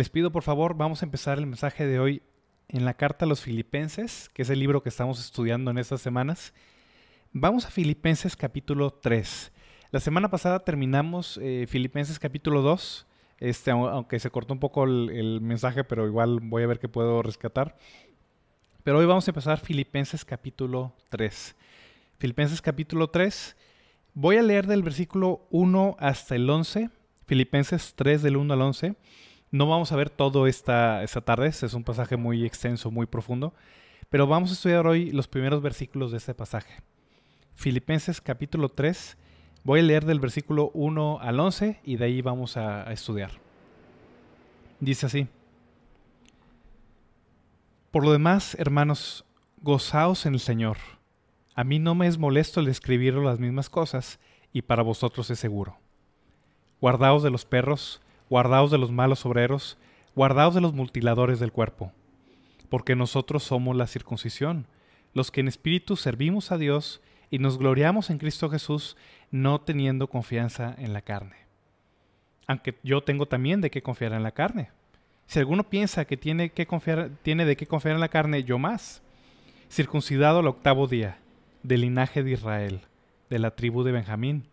Les pido por favor, vamos a empezar el mensaje de hoy en la carta a los filipenses, que es el libro que estamos estudiando en estas semanas. Vamos a Filipenses capítulo 3. La semana pasada terminamos eh, Filipenses capítulo 2, este, aunque se cortó un poco el, el, mensaje, pero igual voy a ver qué puedo rescatar. Pero hoy vamos a empezar Filipenses capítulo 3. Filipenses capítulo 3. Voy a leer del versículo 1 hasta el 11. Filipenses 3 del 1 al 11. No vamos a ver todo esta, esta tarde, es un pasaje muy extenso, muy profundo, pero vamos a estudiar hoy los primeros versículos de este pasaje. Filipenses capítulo 3, voy a leer del versículo 1 al 11 y de ahí vamos a, a estudiar. Dice así. Por lo demás, hermanos, gozaos en el Señor. A mí no me es molesto el escribir las mismas cosas, y para vosotros es seguro. Guardaos de los perros, guardaos de los malos obreros, guardaos de los mutiladores del cuerpo, porque nosotros somos la circuncisión, los que en espíritu servimos a Dios y nos gloriamos en Cristo Jesús, no teniendo confianza en la carne. Aunque yo tengo también de qué confiar en la carne. Si alguno piensa que tiene, que confiar, tiene de qué confiar en la carne, yo más. Circuncidado al octavo día, del linaje de Israel, de la tribu de Benjamín,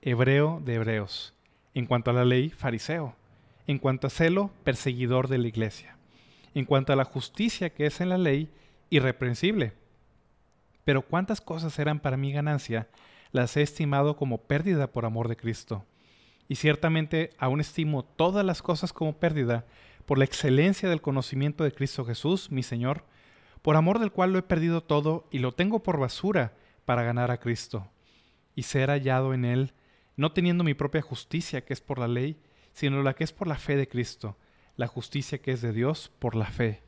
hebreo de hebreos en cuanto a la ley, fariseo. En cuanto a celo, perseguidor de la iglesia. En cuanto a la justicia que es en la ley, irreprensible. Pero cuántas cosas eran para mi ganancia, las he estimado como pérdida por amor de Cristo. Y ciertamente aún estimo todas las cosas como pérdida por la excelencia del conocimiento de Cristo Jesús, mi Señor, por amor del cual lo he perdido todo y lo tengo por basura para ganar a Cristo, y ser hallado en él, no teniendo mi propia justicia que es por la ley, sino la que es por la fe de Cristo, la justicia que es de Dios por la fe,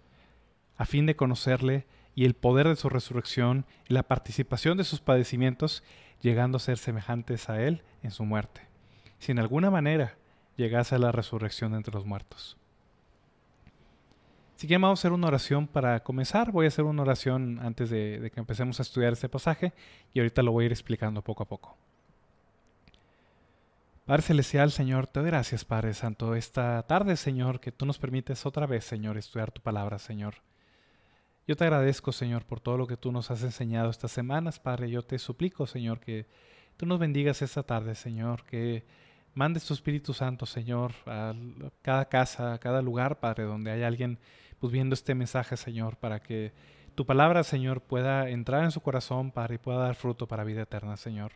a fin de conocerle y el poder de su resurrección y la participación de sus padecimientos, llegando a ser semejantes a Él en su muerte, si en alguna manera llegase a la resurrección entre los muertos. Si quieren vamos a hacer una oración para comenzar. Voy a hacer una oración antes de, de que empecemos a estudiar este pasaje y ahorita lo voy a ir explicando poco a poco. Padre Celestial, Señor, te doy gracias, Padre Santo, esta tarde, Señor, que tú nos permites otra vez, Señor, estudiar tu palabra, Señor. Yo te agradezco, Señor, por todo lo que tú nos has enseñado estas semanas, Padre. Yo te suplico, Señor, que tú nos bendigas esta tarde, Señor, que mandes tu Espíritu Santo, Señor, a cada casa, a cada lugar, Padre, donde hay alguien pues, viendo este mensaje, Señor, para que tu palabra, Señor, pueda entrar en su corazón, Padre, y pueda dar fruto para vida eterna, Señor.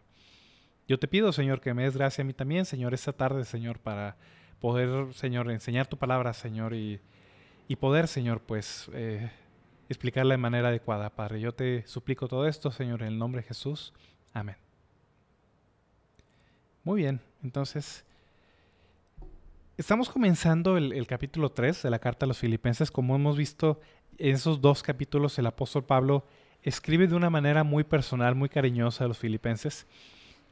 Yo te pido, Señor, que me des gracia a mí también, Señor, esta tarde, Señor, para poder, Señor, enseñar tu palabra, Señor, y, y poder, Señor, pues eh, explicarla de manera adecuada, Padre. Yo te suplico todo esto, Señor, en el nombre de Jesús. Amén. Muy bien, entonces, estamos comenzando el, el capítulo 3 de la carta a los filipenses. Como hemos visto, en esos dos capítulos el apóstol Pablo escribe de una manera muy personal, muy cariñosa a los filipenses.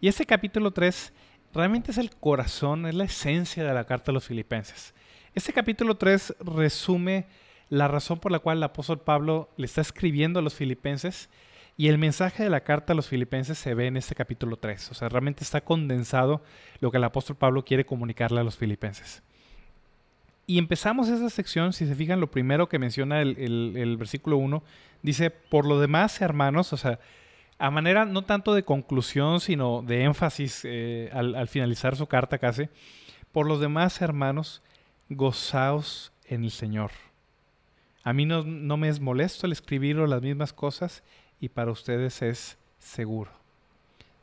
Y ese capítulo 3 realmente es el corazón, es la esencia de la carta a los filipenses. Este capítulo 3 resume la razón por la cual el apóstol Pablo le está escribiendo a los filipenses y el mensaje de la carta a los filipenses se ve en este capítulo 3. O sea, realmente está condensado lo que el apóstol Pablo quiere comunicarle a los filipenses. Y empezamos esa sección, si se fijan, lo primero que menciona el versículo 1, dice, por lo demás, hermanos, o sea, a manera no tanto de conclusión, sino de énfasis eh, al, al, finalizar su carta casi, por los demás hermanos, gozaos en el Señor. A mí no, no me es molesto el escribir las mismas cosas y para ustedes es seguro.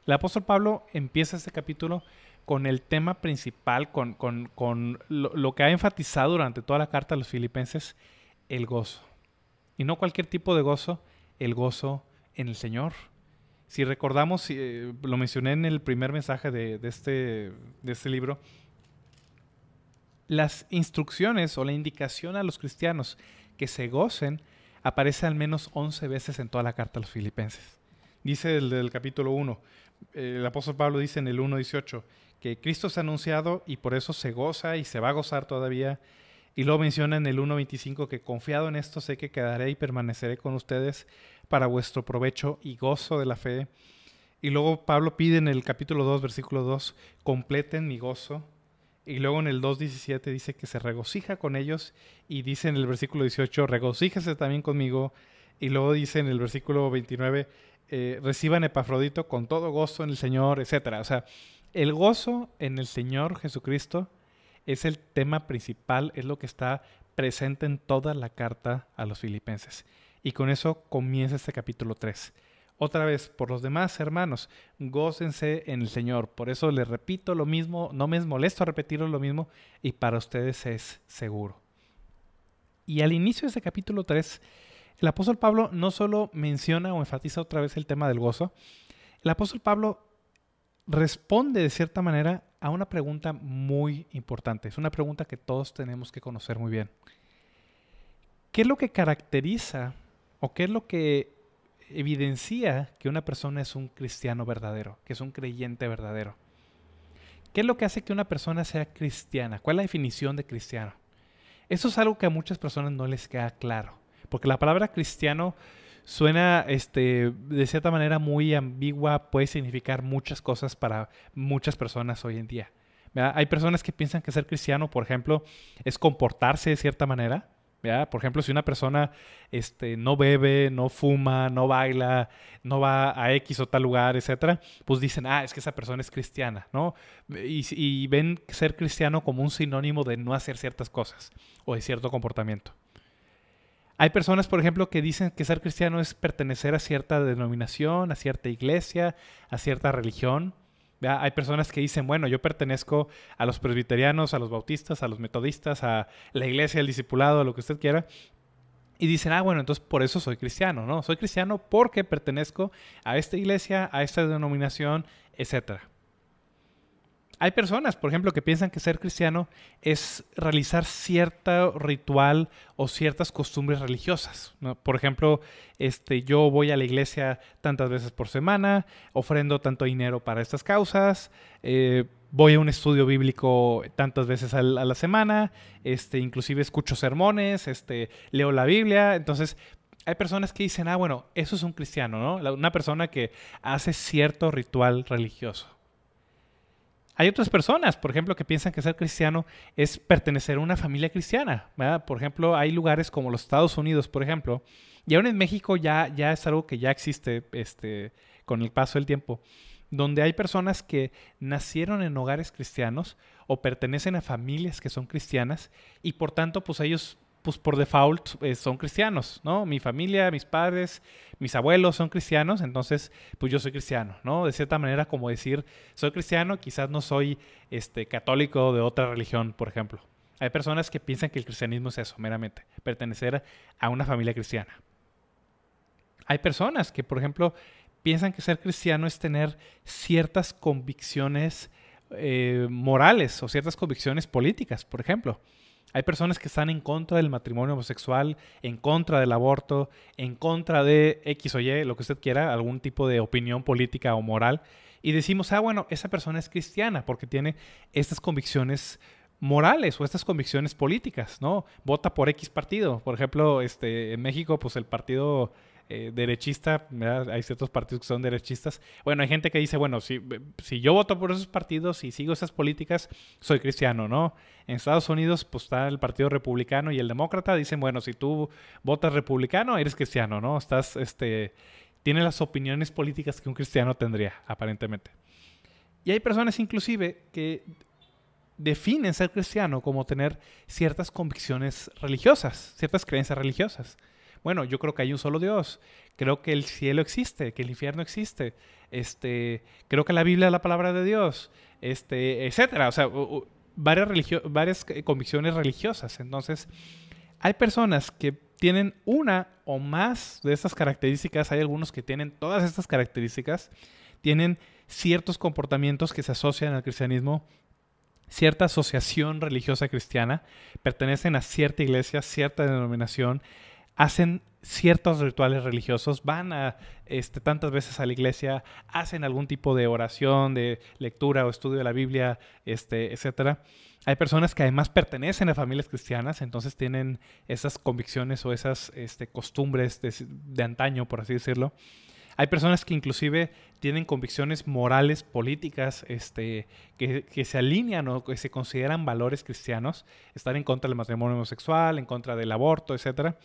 El apóstol Pablo empieza este capítulo con el tema principal, con lo, lo que ha enfatizado durante toda la carta a los filipenses, el gozo. Y no cualquier tipo de gozo, el gozo en el Señor Si recordamos, eh, lo mencioné en el primer mensaje de, este, de este libro, las instrucciones o la indicación a los cristianos que se gocen aparece al menos 11 veces en toda la carta a los filipenses. Dice el del capítulo 1, el apóstol Pablo dice en el 1.18 que Cristo se ha anunciado y por eso se goza y se va a gozar todavía. Y luego menciona en el 1.25 que confiado en esto sé que quedaré y permaneceré con ustedes para vuestro provecho y gozo de la fe. Y luego Pablo pide en el capítulo 2, versículo 2, completen mi gozo. Y luego en el 2.17 dice que se regocija con ellos. Y dice en el versículo 18, regocíjese también conmigo. Y luego dice en el versículo 29, eh, reciban Epafrodito con todo gozo en el Señor, etc. O sea, el gozo en el Señor Jesucristo es el tema principal, es lo que está presente en toda la carta a los filipenses. Y con eso comienza este capítulo 3. Otra vez, por los demás hermanos, gócense en el Señor. Por eso les repito lo mismo, no me es molesto repetiros lo mismo, y para ustedes es seguro. Y al inicio de este capítulo 3, el apóstol Pablo no solo menciona o enfatiza otra vez el tema del gozo, el apóstol Pablo responde de cierta manera a una pregunta muy importante. Es una pregunta que todos tenemos que conocer muy bien. ¿Qué es lo que caracteriza o qué es lo que evidencia que una persona es un cristiano verdadero, que es un creyente verdadero? ¿Qué es lo que hace que una persona sea cristiana? ¿Cuál es la definición de cristiano? Eso es algo que a muchas personas no les queda claro, porque la palabra cristiano suena este, de cierta manera muy ambigua, puede significar muchas cosas para muchas personas hoy en día. Hay personas que piensan que ser cristiano, por ejemplo, es comportarse de cierta manera. Por ejemplo, si una persona este, no bebe, no fuma, no baila, no va a X o tal lugar, etcétera, pues dicen, ah, es que esa persona es cristiana, ¿no? Y, y ven ser cristiano como un sinónimo de no hacer ciertas cosas o de cierto comportamiento. Hay personas, por ejemplo, que dicen que ser cristiano es pertenecer a cierta denominación, a cierta iglesia, a cierta religión. Hay personas que dicen, bueno, yo pertenezco a los presbiterianos, a los bautistas, a los metodistas, a la iglesia, al discipulado, a lo que usted quiera. Y dicen, ah, bueno, entonces por eso soy cristiano, ¿no? Soy cristiano porque pertenezco a esta iglesia, a esta denominación, etcétera. Hay personas, por ejemplo, que piensan que ser cristiano es realizar cierto ritual o ciertas costumbres religiosas. Por ejemplo, este, yo voy a la iglesia tantas veces por semana, ofrendo tanto dinero para estas causas, eh, voy a un estudio bíblico tantas veces a la semana, este, inclusive escucho sermones, este, leo la Biblia. Entonces, hay personas que dicen, ah, bueno, eso es un cristiano, ¿no? Una persona que hace cierto ritual religioso. Hay otras personas, por ejemplo, que piensan que ser cristiano es pertenecer a una familia cristiana. Por ejemplo, hay lugares como los Estados Unidos, por ejemplo, y aún en México ya, ya es algo que ya existe este, con el paso del tiempo, donde hay personas que nacieron en hogares cristianos o pertenecen a familias que son cristianas y por tanto, pues ellos pues por default eh, son cristianos, ¿no? Mi familia, mis padres, mis abuelos son cristianos, entonces pues yo soy cristiano, ¿no? De cierta manera como decir, soy cristiano, quizás no soy este, católico de otra religión, por ejemplo. Hay personas que piensan que el cristianismo es eso, meramente, pertenecer a una familia cristiana. Hay personas que, por ejemplo, piensan que ser cristiano es tener ciertas convicciones eh, morales o ciertas convicciones políticas, por ejemplo. Hay personas que están en contra del matrimonio homosexual, en contra del aborto, en contra de X o Y, lo que usted quiera, algún tipo de opinión política o moral. Y decimos, ah, bueno, esa persona es cristiana porque tiene estas convicciones morales o estas convicciones políticas, ¿no? Vota por X partido. Por ejemplo, este, en México, pues el partido eh, derechista, hay ciertos partidos que son derechistas. Bueno, hay gente que dice, bueno, si, si yo voto por esos partidos y sigo esas políticas, soy cristiano, ¿no? En Estados Unidos, pues está el Partido Republicano y el Demócrata, dicen, bueno, si tú votas republicano, eres cristiano, ¿no? Estás, este, tienes las opiniones políticas que un cristiano tendría, aparentemente. Y hay personas inclusive que definen ser cristiano como tener ciertas convicciones religiosas, ciertas creencias religiosas bueno, yo creo que hay un solo Dios, creo que el cielo existe, que el infierno existe, este, creo que la Biblia es la palabra de Dios, este, etcétera, o sea, varias, varias convicciones religiosas. Entonces, hay personas que tienen una o más de estas características, hay algunos que tienen todas estas características, tienen ciertos comportamientos que se asocian al cristianismo, cierta asociación religiosa cristiana, pertenecen a cierta iglesia, cierta denominación, hacen ciertos rituales religiosos, van a este, tantas veces a la iglesia, hacen algún tipo de oración, de lectura o estudio de la Biblia, este, etc. Hay personas que además pertenecen a familias cristianas, entonces tienen esas convicciones o esas este, costumbres de, antaño, por así decirlo. Hay personas que inclusive tienen convicciones morales, políticas, este, que, que, se alinean o que se consideran valores cristianos, estar en contra del matrimonio homosexual, en contra del aborto, etc.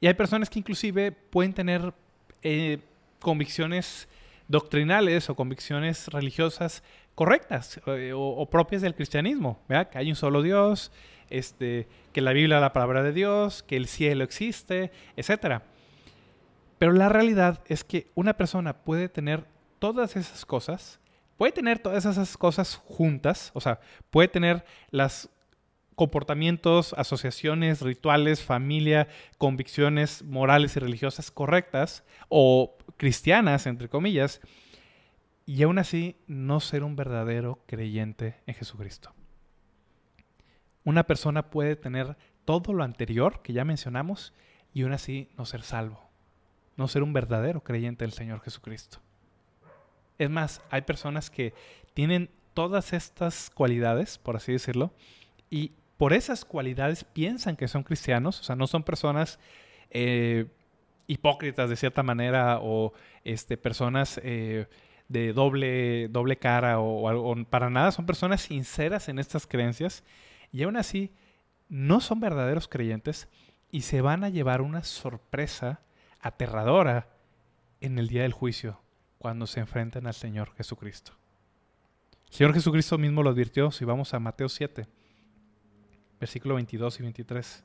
Y hay personas que inclusive pueden tener eh, convicciones doctrinales o convicciones religiosas correctas eh, o, propias del cristianismo, ¿verdad? Que hay un solo Dios, este, que la Biblia es la palabra de Dios, que el cielo existe, etc. Pero la realidad es que una persona puede tener todas esas cosas, puede tener todas esas cosas juntas, o sea, puede tener las comportamientos, asociaciones, rituales, familia, convicciones morales y religiosas correctas o cristianas, entre comillas, y aún así no ser un verdadero creyente en Jesucristo. Una persona puede tener todo lo anterior que ya mencionamos y aún así no ser salvo, no ser un verdadero creyente del Señor Jesucristo. Es más, hay personas que tienen todas estas cualidades, por así decirlo, y por esas cualidades piensan que son cristianos, o sea, no son personas eh, hipócritas de cierta manera o este, personas eh, de doble, doble cara o, o, para nada, son personas sinceras en estas creencias y aún así no son verdaderos creyentes y se van a llevar una sorpresa aterradora en el día del juicio cuando se enfrenten al Señor Jesucristo. Señor Jesucristo mismo lo advirtió, si vamos a Mateo 7 versículo 22 y 23.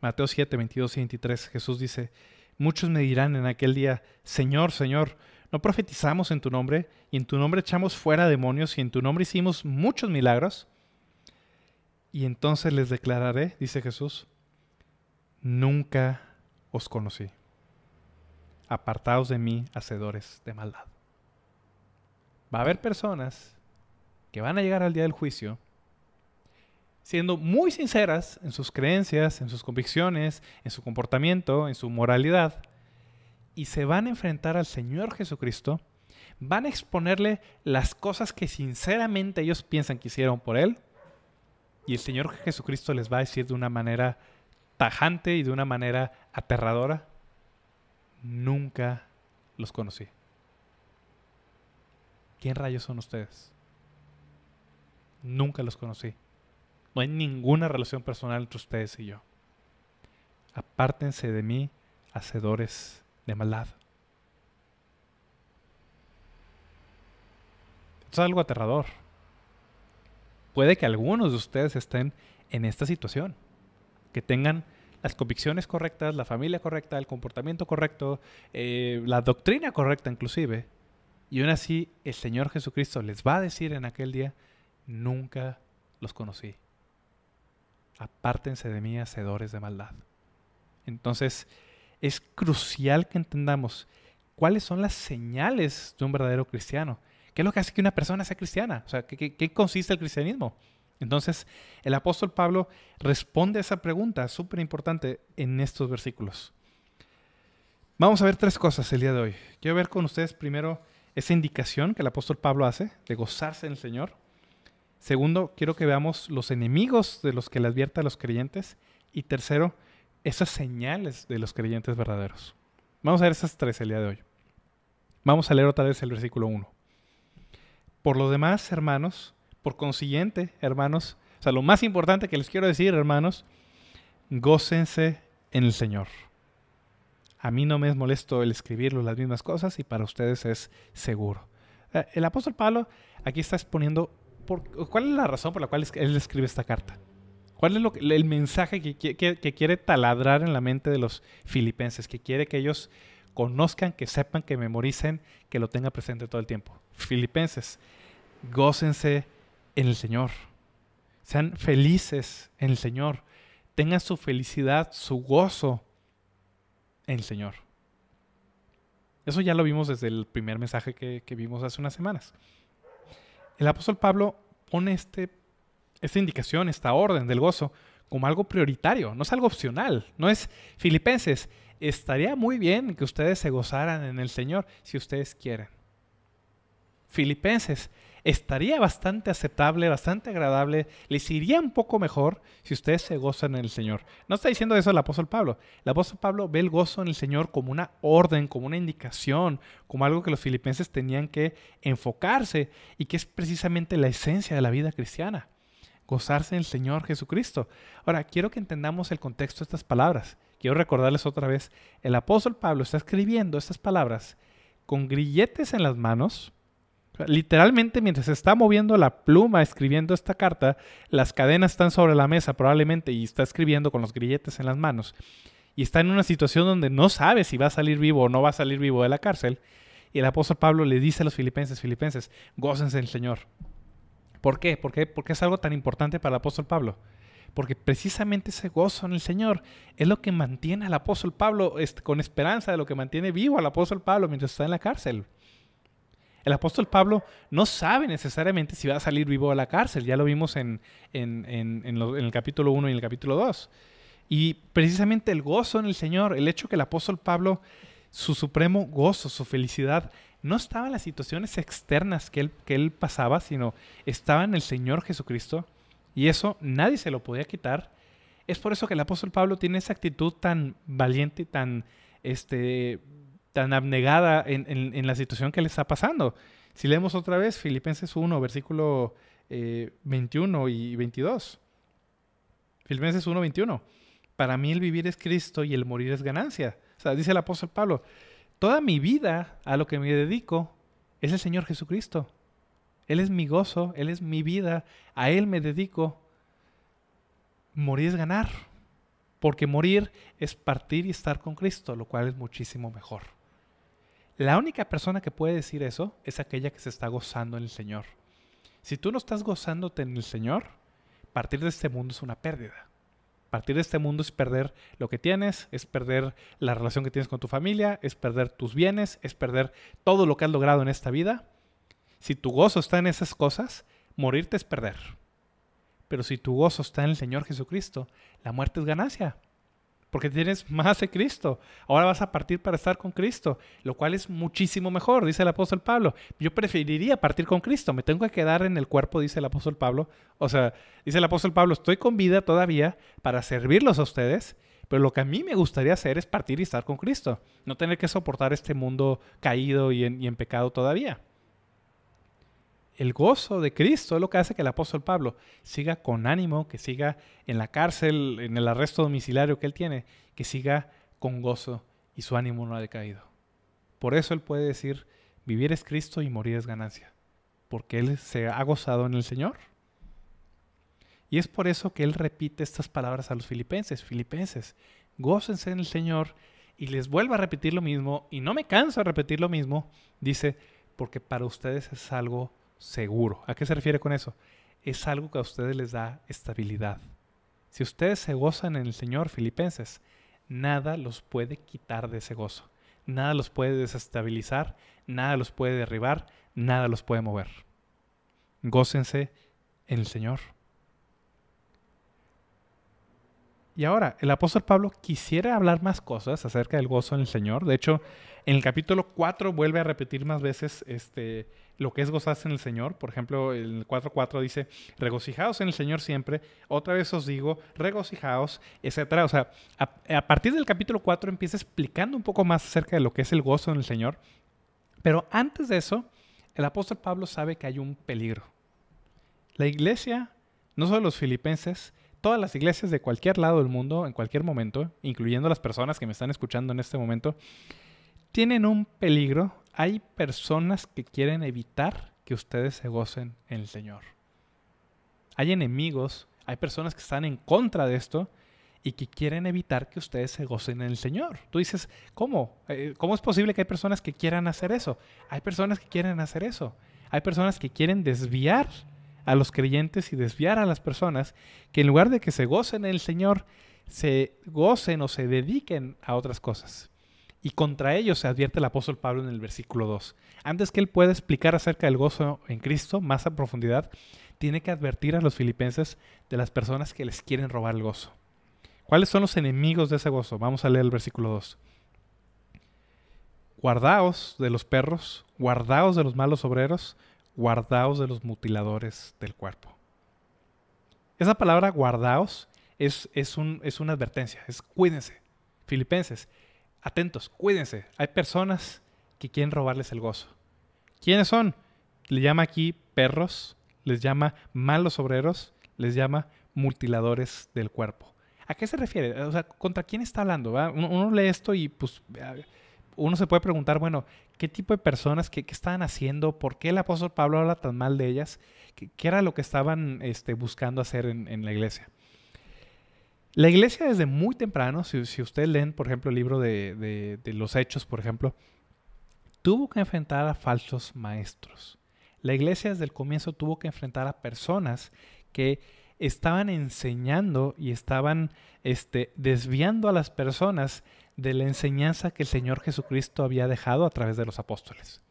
Mateo 7, 22 y 23, Jesús dice, muchos me dirán en aquel día, Señor, Señor, ¿no profetizamos en tu nombre y en tu nombre echamos fuera demonios y en tu nombre hicimos muchos milagros? Y entonces les declararé, dice Jesús, nunca os conocí. Apartaos de mí, hacedores de maldad va a haber personas que van a llegar al día del juicio siendo muy sinceras en sus creencias, en sus convicciones, en su comportamiento, en su moralidad, y se van a enfrentar al Señor Jesucristo, van a exponerle las cosas que sinceramente ellos piensan que hicieron por Él, y el Señor Jesucristo les va a decir de una manera tajante y de una manera aterradora, nunca los conocí. ¿Quién rayos son ustedes? Nunca los conocí. No hay ninguna relación personal entre ustedes y yo. Apártense de mí, hacedores de maldad. es algo aterrador. Puede que algunos de ustedes estén en esta situación, que tengan las convicciones correctas, la familia correcta, el comportamiento correcto, eh, la doctrina correcta inclusive, y aún así el Señor Jesucristo les va a decir en aquel día, nunca los conocí. Apártense de mí, hacedores de maldad. Entonces, es crucial que entendamos cuáles son las señales de un verdadero cristiano. ¿Qué es lo que hace que una persona sea cristiana? O sea, ¿qué, qué consiste el cristianismo? Entonces, el apóstol Pablo responde a esa pregunta súper importante en estos versículos. Vamos a ver tres cosas el día de hoy. Quiero ver con ustedes primero esa indicación que el apóstol Pablo hace de gozarse en el Señor. Segundo, quiero que veamos los enemigos de los que le advierte a los creyentes. Y tercero, esas señales de los creyentes verdaderos. Vamos a ver esas tres el día de hoy. Vamos a leer otra vez el versículo 1. Por lo demás, hermanos, por consiguiente, hermanos, o sea, lo más importante que les quiero decir, hermanos, gócense en el Señor. A mí no me es molesto el escribirlo las mismas cosas y para ustedes es seguro. Eh, el apóstol Pablo aquí está exponiendo por, cuál es la razón por la cual él escribe esta carta. ¿Cuál es el mensaje que, que, quiere taladrar en la mente de los filipenses? Que quiere que ellos conozcan, que sepan, que memoricen, que lo tengan presente todo el tiempo. Filipenses, gócense en el Señor. Sean felices en el Señor. Tengan su felicidad, su gozo el Señor. Eso ya lo vimos desde el primer mensaje que, vimos hace unas semanas. El apóstol Pablo pone este, esta indicación, esta orden del gozo, como algo prioritario, no es algo opcional, no es filipenses. Estaría muy bien que ustedes se gozaran en el Señor si ustedes quieren. Filipenses, estaría bastante aceptable, bastante agradable, les iría un poco mejor si ustedes se gozan en el Señor. No está diciendo eso el apóstol Pablo. El apóstol Pablo ve el gozo en el Señor como una orden, como una indicación, como algo que los filipenses tenían que enfocarse y que es precisamente la esencia de la vida cristiana. Gozarse en el Señor Jesucristo. Ahora, quiero que entendamos el contexto de estas palabras. Quiero recordarles otra vez, el apóstol Pablo está escribiendo estas palabras con grilletes en las manos, Literalmente, mientras se está moviendo la pluma escribiendo esta carta, las cadenas están sobre la mesa probablemente y está escribiendo con los grilletes en las manos. Y está en una situación donde no sabe si va a salir vivo o no va a salir vivo de la cárcel. Y el apóstol Pablo le dice a los filipenses, filipenses, gócense en el Señor. ¿Por qué? ¿Por qué? Porque es algo tan importante para el apóstol Pablo. Porque precisamente ese gozo en el Señor es lo que mantiene al apóstol Pablo este, con esperanza, de lo que mantiene vivo al apóstol Pablo mientras está en la cárcel. El apóstol Pablo no sabe necesariamente si va a salir vivo de la cárcel, ya lo vimos en, el capítulo 1 y en el capítulo 2. Y precisamente el gozo en el Señor, el hecho que el apóstol Pablo, su supremo gozo, su felicidad, no estaba en las situaciones externas que él, que él pasaba, sino estaba en el Señor Jesucristo. Y eso nadie se lo podía quitar. Es por eso que el apóstol Pablo tiene esa actitud tan valiente tan este, tan abnegada en, la situación que le está pasando. Si leemos otra vez Filipenses 1, versículo 21 eh, y 22. Filipenses 1, 21. Para mí el vivir es Cristo y el morir es ganancia. O sea, dice el apóstol Pablo, toda mi vida a lo que me dedico es el Señor Jesucristo. Él es mi gozo, Él es mi vida, a Él me dedico. Morir es ganar, porque morir es partir y estar con Cristo, lo cual es muchísimo mejor. La única persona que puede decir eso es aquella que se está gozando en el Señor. Si tú no estás gozándote en el Señor, partir de este mundo es una pérdida. Partir de este mundo es perder lo que tienes, es perder la relación que tienes con tu familia, es perder tus bienes, es perder todo lo que has logrado en esta vida. Si tu gozo está en esas cosas, morirte es perder. Pero si tu gozo está en el Señor Jesucristo, la muerte es ganancia porque tienes más de Cristo. Ahora vas a partir para estar con Cristo, lo cual es muchísimo mejor, dice el apóstol Pablo. Yo preferiría partir con Cristo, me tengo que quedar en el cuerpo, dice el apóstol Pablo. O sea, dice el apóstol Pablo, estoy con vida todavía para servirlos a ustedes, pero lo que a mí me gustaría hacer es partir y estar con Cristo, no tener que soportar este mundo caído y en, y en pecado todavía el gozo de Cristo es lo que hace que el apóstol Pablo siga con ánimo, que siga en la cárcel, en el arresto domiciliario que él tiene, que siga con gozo y su ánimo no ha decaído. Por eso él puede decir, vivir es Cristo y morir es ganancia, porque él se ha gozado en el Señor. Y es por eso que él repite estas palabras a los filipenses, filipenses, gócense en el Señor y les vuelve a repetir lo mismo, y no me canso de repetir lo mismo, dice, porque para ustedes es algo seguro. ¿A qué se refiere con eso? Es algo que a ustedes les da estabilidad. Si ustedes se gozan en el Señor, filipenses, nada los puede quitar de ese gozo. Nada los puede desestabilizar, nada los puede derribar, nada los puede mover. Gócense en el Señor. Y ahora, el apóstol Pablo quisiera hablar más cosas acerca del gozo en el Señor. De hecho, en el capítulo 4 vuelve a repetir más veces este, lo que es gozarse en el Señor. Por ejemplo, el 4.4 dice, regocijaos en el Señor siempre. Otra vez os digo, regocijaos, etc. O sea, a, partir del capítulo 4 empieza explicando un poco más acerca de lo que es el gozo en el Señor. Pero antes de eso, el apóstol Pablo sabe que hay un peligro. La iglesia, no solo los filipenses, todas las iglesias de cualquier lado del mundo, en cualquier momento, incluyendo las personas que me están escuchando en este momento, tienen un peligro. Hay personas que quieren evitar que ustedes se gocen en el Señor. Hay enemigos, hay personas que están en contra de esto y que quieren evitar que ustedes se gocen en el Señor. Tú dices, ¿cómo? Eh, ¿Cómo es posible que hay personas que quieran hacer eso? Hay personas que quieren hacer eso. Hay personas que quieren desviar a los creyentes y desviar a las personas que en lugar de que se gocen en el Señor, se gocen o se dediquen a otras cosas. Y contra ellos se advierte el apóstol Pablo en el versículo 2. Antes que él pueda explicar acerca del gozo en Cristo más a profundidad, tiene que advertir a los filipenses de las personas que les quieren robar el gozo. ¿Cuáles son los enemigos de ese gozo? Vamos a leer el versículo 2. Guardaos de los perros, guardaos de los malos obreros, guardaos de los mutiladores del cuerpo. Esa palabra guardaos es, es, un, es una advertencia, es cuídense. Filipenses, atentos, cuídense. Hay personas que quieren robarles el gozo. ¿Quiénes son? Le llama aquí perros, les llama malos obreros, les llama mutiladores del cuerpo. ¿A qué se refiere? O sea, ¿contra quién está hablando? Uno, lee esto y pues uno se puede preguntar, bueno, ¿qué tipo de personas, qué, estaban haciendo? ¿Por qué el apóstol Pablo habla tan mal de ellas? ¿Qué, era lo que estaban este, buscando hacer en, la iglesia? La iglesia desde muy temprano, si, si ustedes leen, por ejemplo, el libro de, los Hechos, por ejemplo, tuvo que enfrentar a falsos maestros. La iglesia desde el comienzo tuvo que enfrentar a personas que estaban enseñando y estaban este, desviando a las personas de la enseñanza que el Señor Jesucristo había dejado a través de los apóstoles.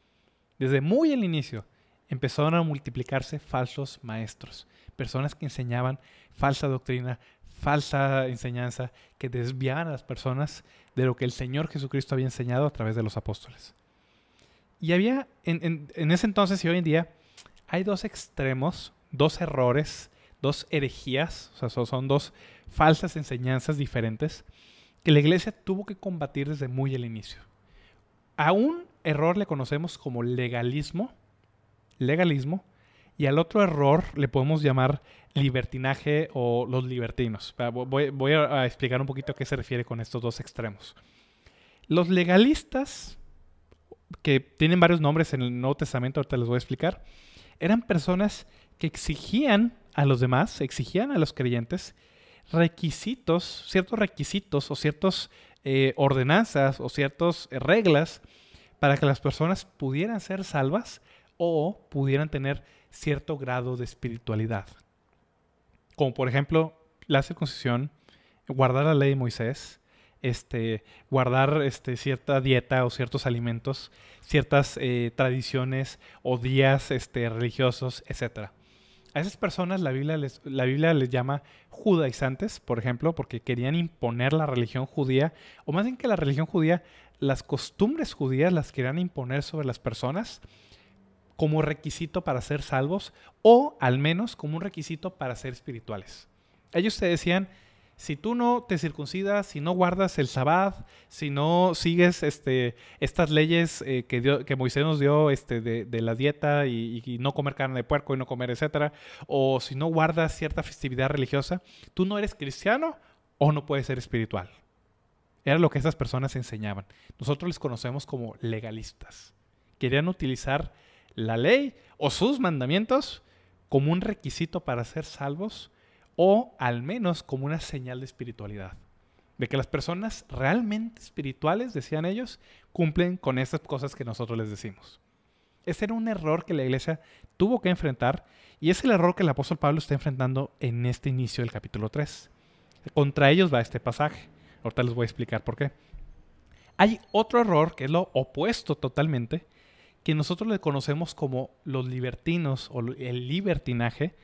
Desde muy el inicio empezaron a multiplicarse falsos maestros, personas que enseñaban falsa doctrina, falsa enseñanza, que desviaban a las personas de lo que el Señor Jesucristo había enseñado a través de los apóstoles. Y había, en, ese entonces y hoy en día, hay dos extremos, dos errores, dos herejías, o sea, son, dos falsas enseñanzas diferentes que la iglesia tuvo que combatir desde muy el inicio. A un error le conocemos como legalismo, legalismo, y al otro error le podemos llamar libertinaje o los libertinos. Voy, a explicar un poquito a qué se refiere con estos dos extremos. Los legalistas que tienen varios nombres en el Nuevo Testamento, ahorita les voy a explicar, eran personas que exigían a los demás, exigían a los creyentes requisitos, ciertos requisitos o ciertas eh, ordenanzas o ciertas eh, reglas para que las personas pudieran ser salvas o pudieran tener cierto grado de espiritualidad. Como por ejemplo la circuncisión, guardar la ley de Moisés, este, guardar este, cierta dieta o ciertos alimentos, ciertas eh, tradiciones o días este, religiosos, etc. A esas personas la Biblia, les, la Biblia les llama judaizantes, por ejemplo, porque querían imponer la religión judía, o más bien que la religión judía, las costumbres judías las querían imponer sobre las personas como requisito para ser salvos o al menos como un requisito para ser espirituales. Ellos te decían, si tú no te circuncidas, si no guardas el sabbat, si no sigues este, estas leyes eh, que, que, Moisés nos dio este, de, la dieta y, no comer carne de puerco y no comer, etcétera, o si no guardas cierta festividad religiosa, tú no eres cristiano o no puedes ser espiritual. Era lo que esas personas enseñaban. Nosotros les conocemos como legalistas. Querían utilizar la ley o sus mandamientos como un requisito para ser salvos o al menos como una señal de espiritualidad. De que las personas realmente espirituales, decían ellos, cumplen con esas cosas que nosotros les decimos. Ese era un error que la iglesia tuvo que enfrentar y es el error que el apóstol Pablo está enfrentando en este inicio del capítulo 3. Contra ellos va este pasaje. Ahorita les voy a explicar por qué. Hay otro error que es lo opuesto totalmente, que nosotros le conocemos como los libertinos o el libertinaje,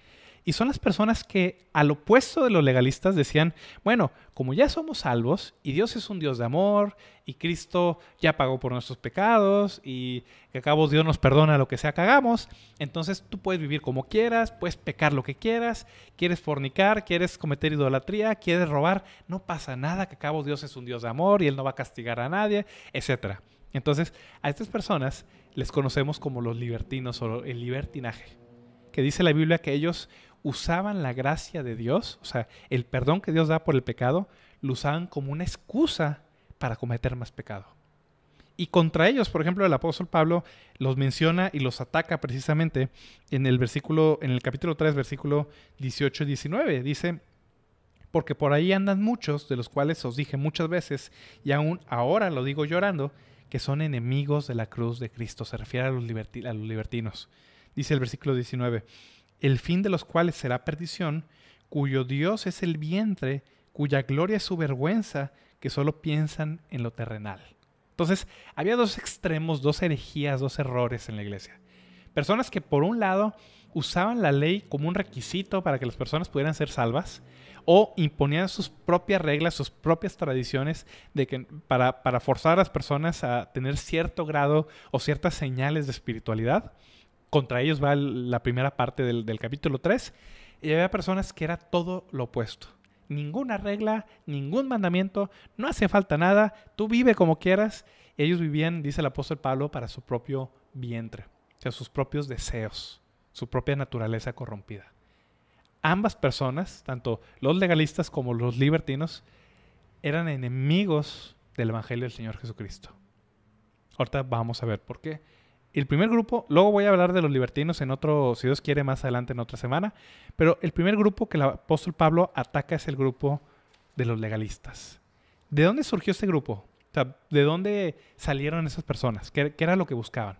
y son las personas que, al opuesto de los legalistas, decían, bueno, como ya somos salvos y Dios es un Dios de amor y Cristo ya pagó por nuestros pecados y que acabo Dios nos perdona lo que sea que hagamos, entonces tú puedes vivir como quieras, puedes pecar lo que quieras, quieres fornicar, quieres cometer idolatría, quieres robar, no pasa nada, que acabo Dios es un Dios de amor y Él no va a castigar a nadie, etc. Entonces, a estas personas les conocemos como los libertinos o el libertinaje, que dice la Biblia que ellos usaban la gracia de Dios, o sea, el perdón que Dios da por el pecado, lo usaban como una excusa para cometer más pecado. Y contra ellos, por ejemplo, el apóstol Pablo los menciona y los ataca precisamente en el versículo, en el capítulo 3, versículo 18 y 19. Dice, porque por ahí andan muchos, de los cuales os dije muchas veces, y aún ahora lo digo llorando, que son enemigos de la cruz de Cristo. Se refiere a los, a los libertinos. Dice el versículo 19, el fin de los cuales será perdición, cuyo Dios es el vientre, cuya gloria es su vergüenza, que solo piensan en lo terrenal. Entonces, había dos extremos, dos herejías, dos errores en la iglesia. Personas que por un lado usaban la ley como un requisito para que las personas pudieran ser salvas, o imponían sus propias reglas, sus propias tradiciones de que, para, forzar a las personas a tener cierto grado o ciertas señales de espiritualidad. Contra ellos va la primera parte del, del capítulo 3. Y había personas que era todo lo opuesto ninguna regla, ningún mandamiento, no hace falta nada, tú vive como quieras. Ellos vivían, dice el apóstol Pablo, para su propio vientre, o sea, sus propios deseos, su propia naturaleza corrompida. Ambas personas, tanto los legalistas como los libertinos, eran enemigos del Evangelio del Señor Jesucristo. Ahorita vamos a ver por qué el primer grupo, luego voy a hablar de los libertinos en otro, si Dios quiere, más adelante en otra semana, pero el primer grupo que el apóstol Pablo ataca es el grupo de los legalistas. ¿De dónde surgió este grupo? ¿de dónde salieron esas personas? ¿Qué, ¿Qué, era lo que buscaban?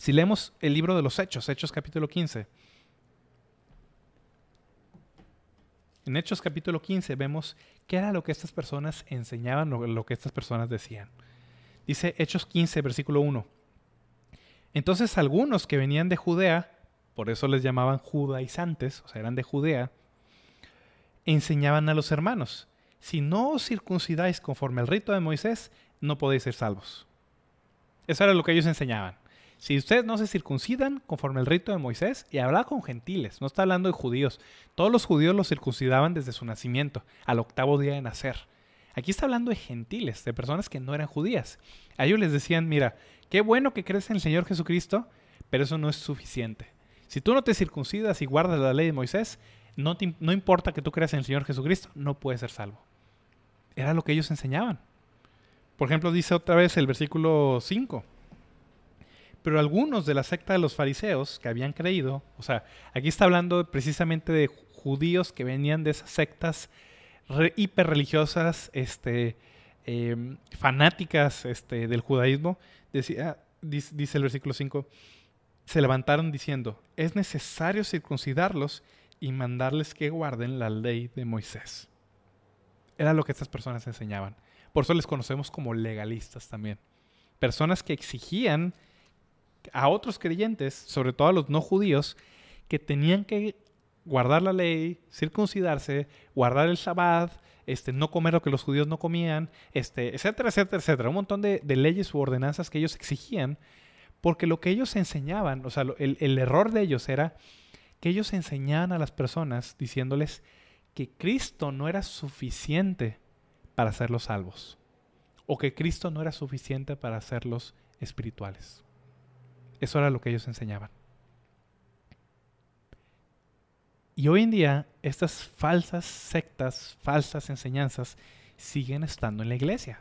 Si leemos el libro de los Hechos, Hechos capítulo 15, en Hechos capítulo 15 vemos qué era lo que estas personas enseñaban, lo, lo que estas personas decían. Dice Hechos 15, versículo 1. Entonces algunos que venían de Judea, por eso les llamaban judaizantes, o sea, eran de Judea, enseñaban a los hermanos, si no os circuncidáis conforme al rito de Moisés, no podéis ser salvos. Eso era lo que ellos enseñaban. Si ustedes no se circuncidan conforme al rito de Moisés, y hablaba con gentiles, no está hablando de judíos, todos los judíos los circuncidaban desde su nacimiento, al octavo día de nacer. Aquí está hablando de gentiles, de personas que no eran judías. A ellos les decían, mira, Qué bueno que crees en el Señor Jesucristo, pero eso no es suficiente. Si tú no te circuncidas y guardas la ley de Moisés, no, no importa que tú creas en el Señor Jesucristo, no puedes ser salvo. Era lo que ellos enseñaban. Por ejemplo, dice otra vez el versículo 5. Pero algunos de la secta de los fariseos que habían creído, o sea, aquí está hablando precisamente de judíos que venían de esas sectas hiperreligiosas, este, em, fanáticas este, del judaísmo, Decía, dice, el versículo 5, se levantaron diciendo, es necesario circuncidarlos y mandarles que guarden la ley de Moisés. Era lo que estas personas enseñaban. Por eso les conocemos como legalistas también. Personas que exigían a otros creyentes, sobre todo a los no judíos, que tenían que guardar la ley, circuncidarse, guardar el Shabbat, este, no comer lo que los judíos no comían, este, etcétera, etcétera, etcétera. Un montón de, leyes u ordenanzas que ellos exigían, porque lo que ellos enseñaban, o sea, el, el error de ellos era que ellos enseñaban a las personas diciéndoles que Cristo no era suficiente para hacerlos salvos, o que Cristo no era suficiente para hacerlos espirituales. Eso era lo que ellos enseñaban. Y hoy en día estas falsas sectas, falsas enseñanzas siguen estando en la iglesia.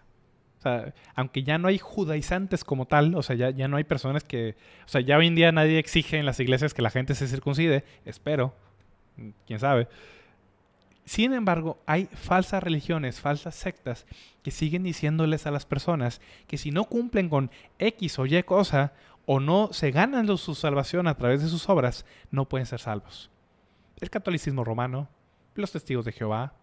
Aunque ya no hay judaizantes como tal, o sea, ya, ya no hay personas que, o sea, ya hoy en día nadie exige en las iglesias que la gente se circuncide, espero, quién sabe. Sin embargo, hay falsas religiones, falsas sectas que siguen diciéndoles a las personas que si no cumplen con X o Y cosa o no se ganan su salvación a través de sus obras, no pueden ser salvos el catolicismo romano, los testigos de Jehová,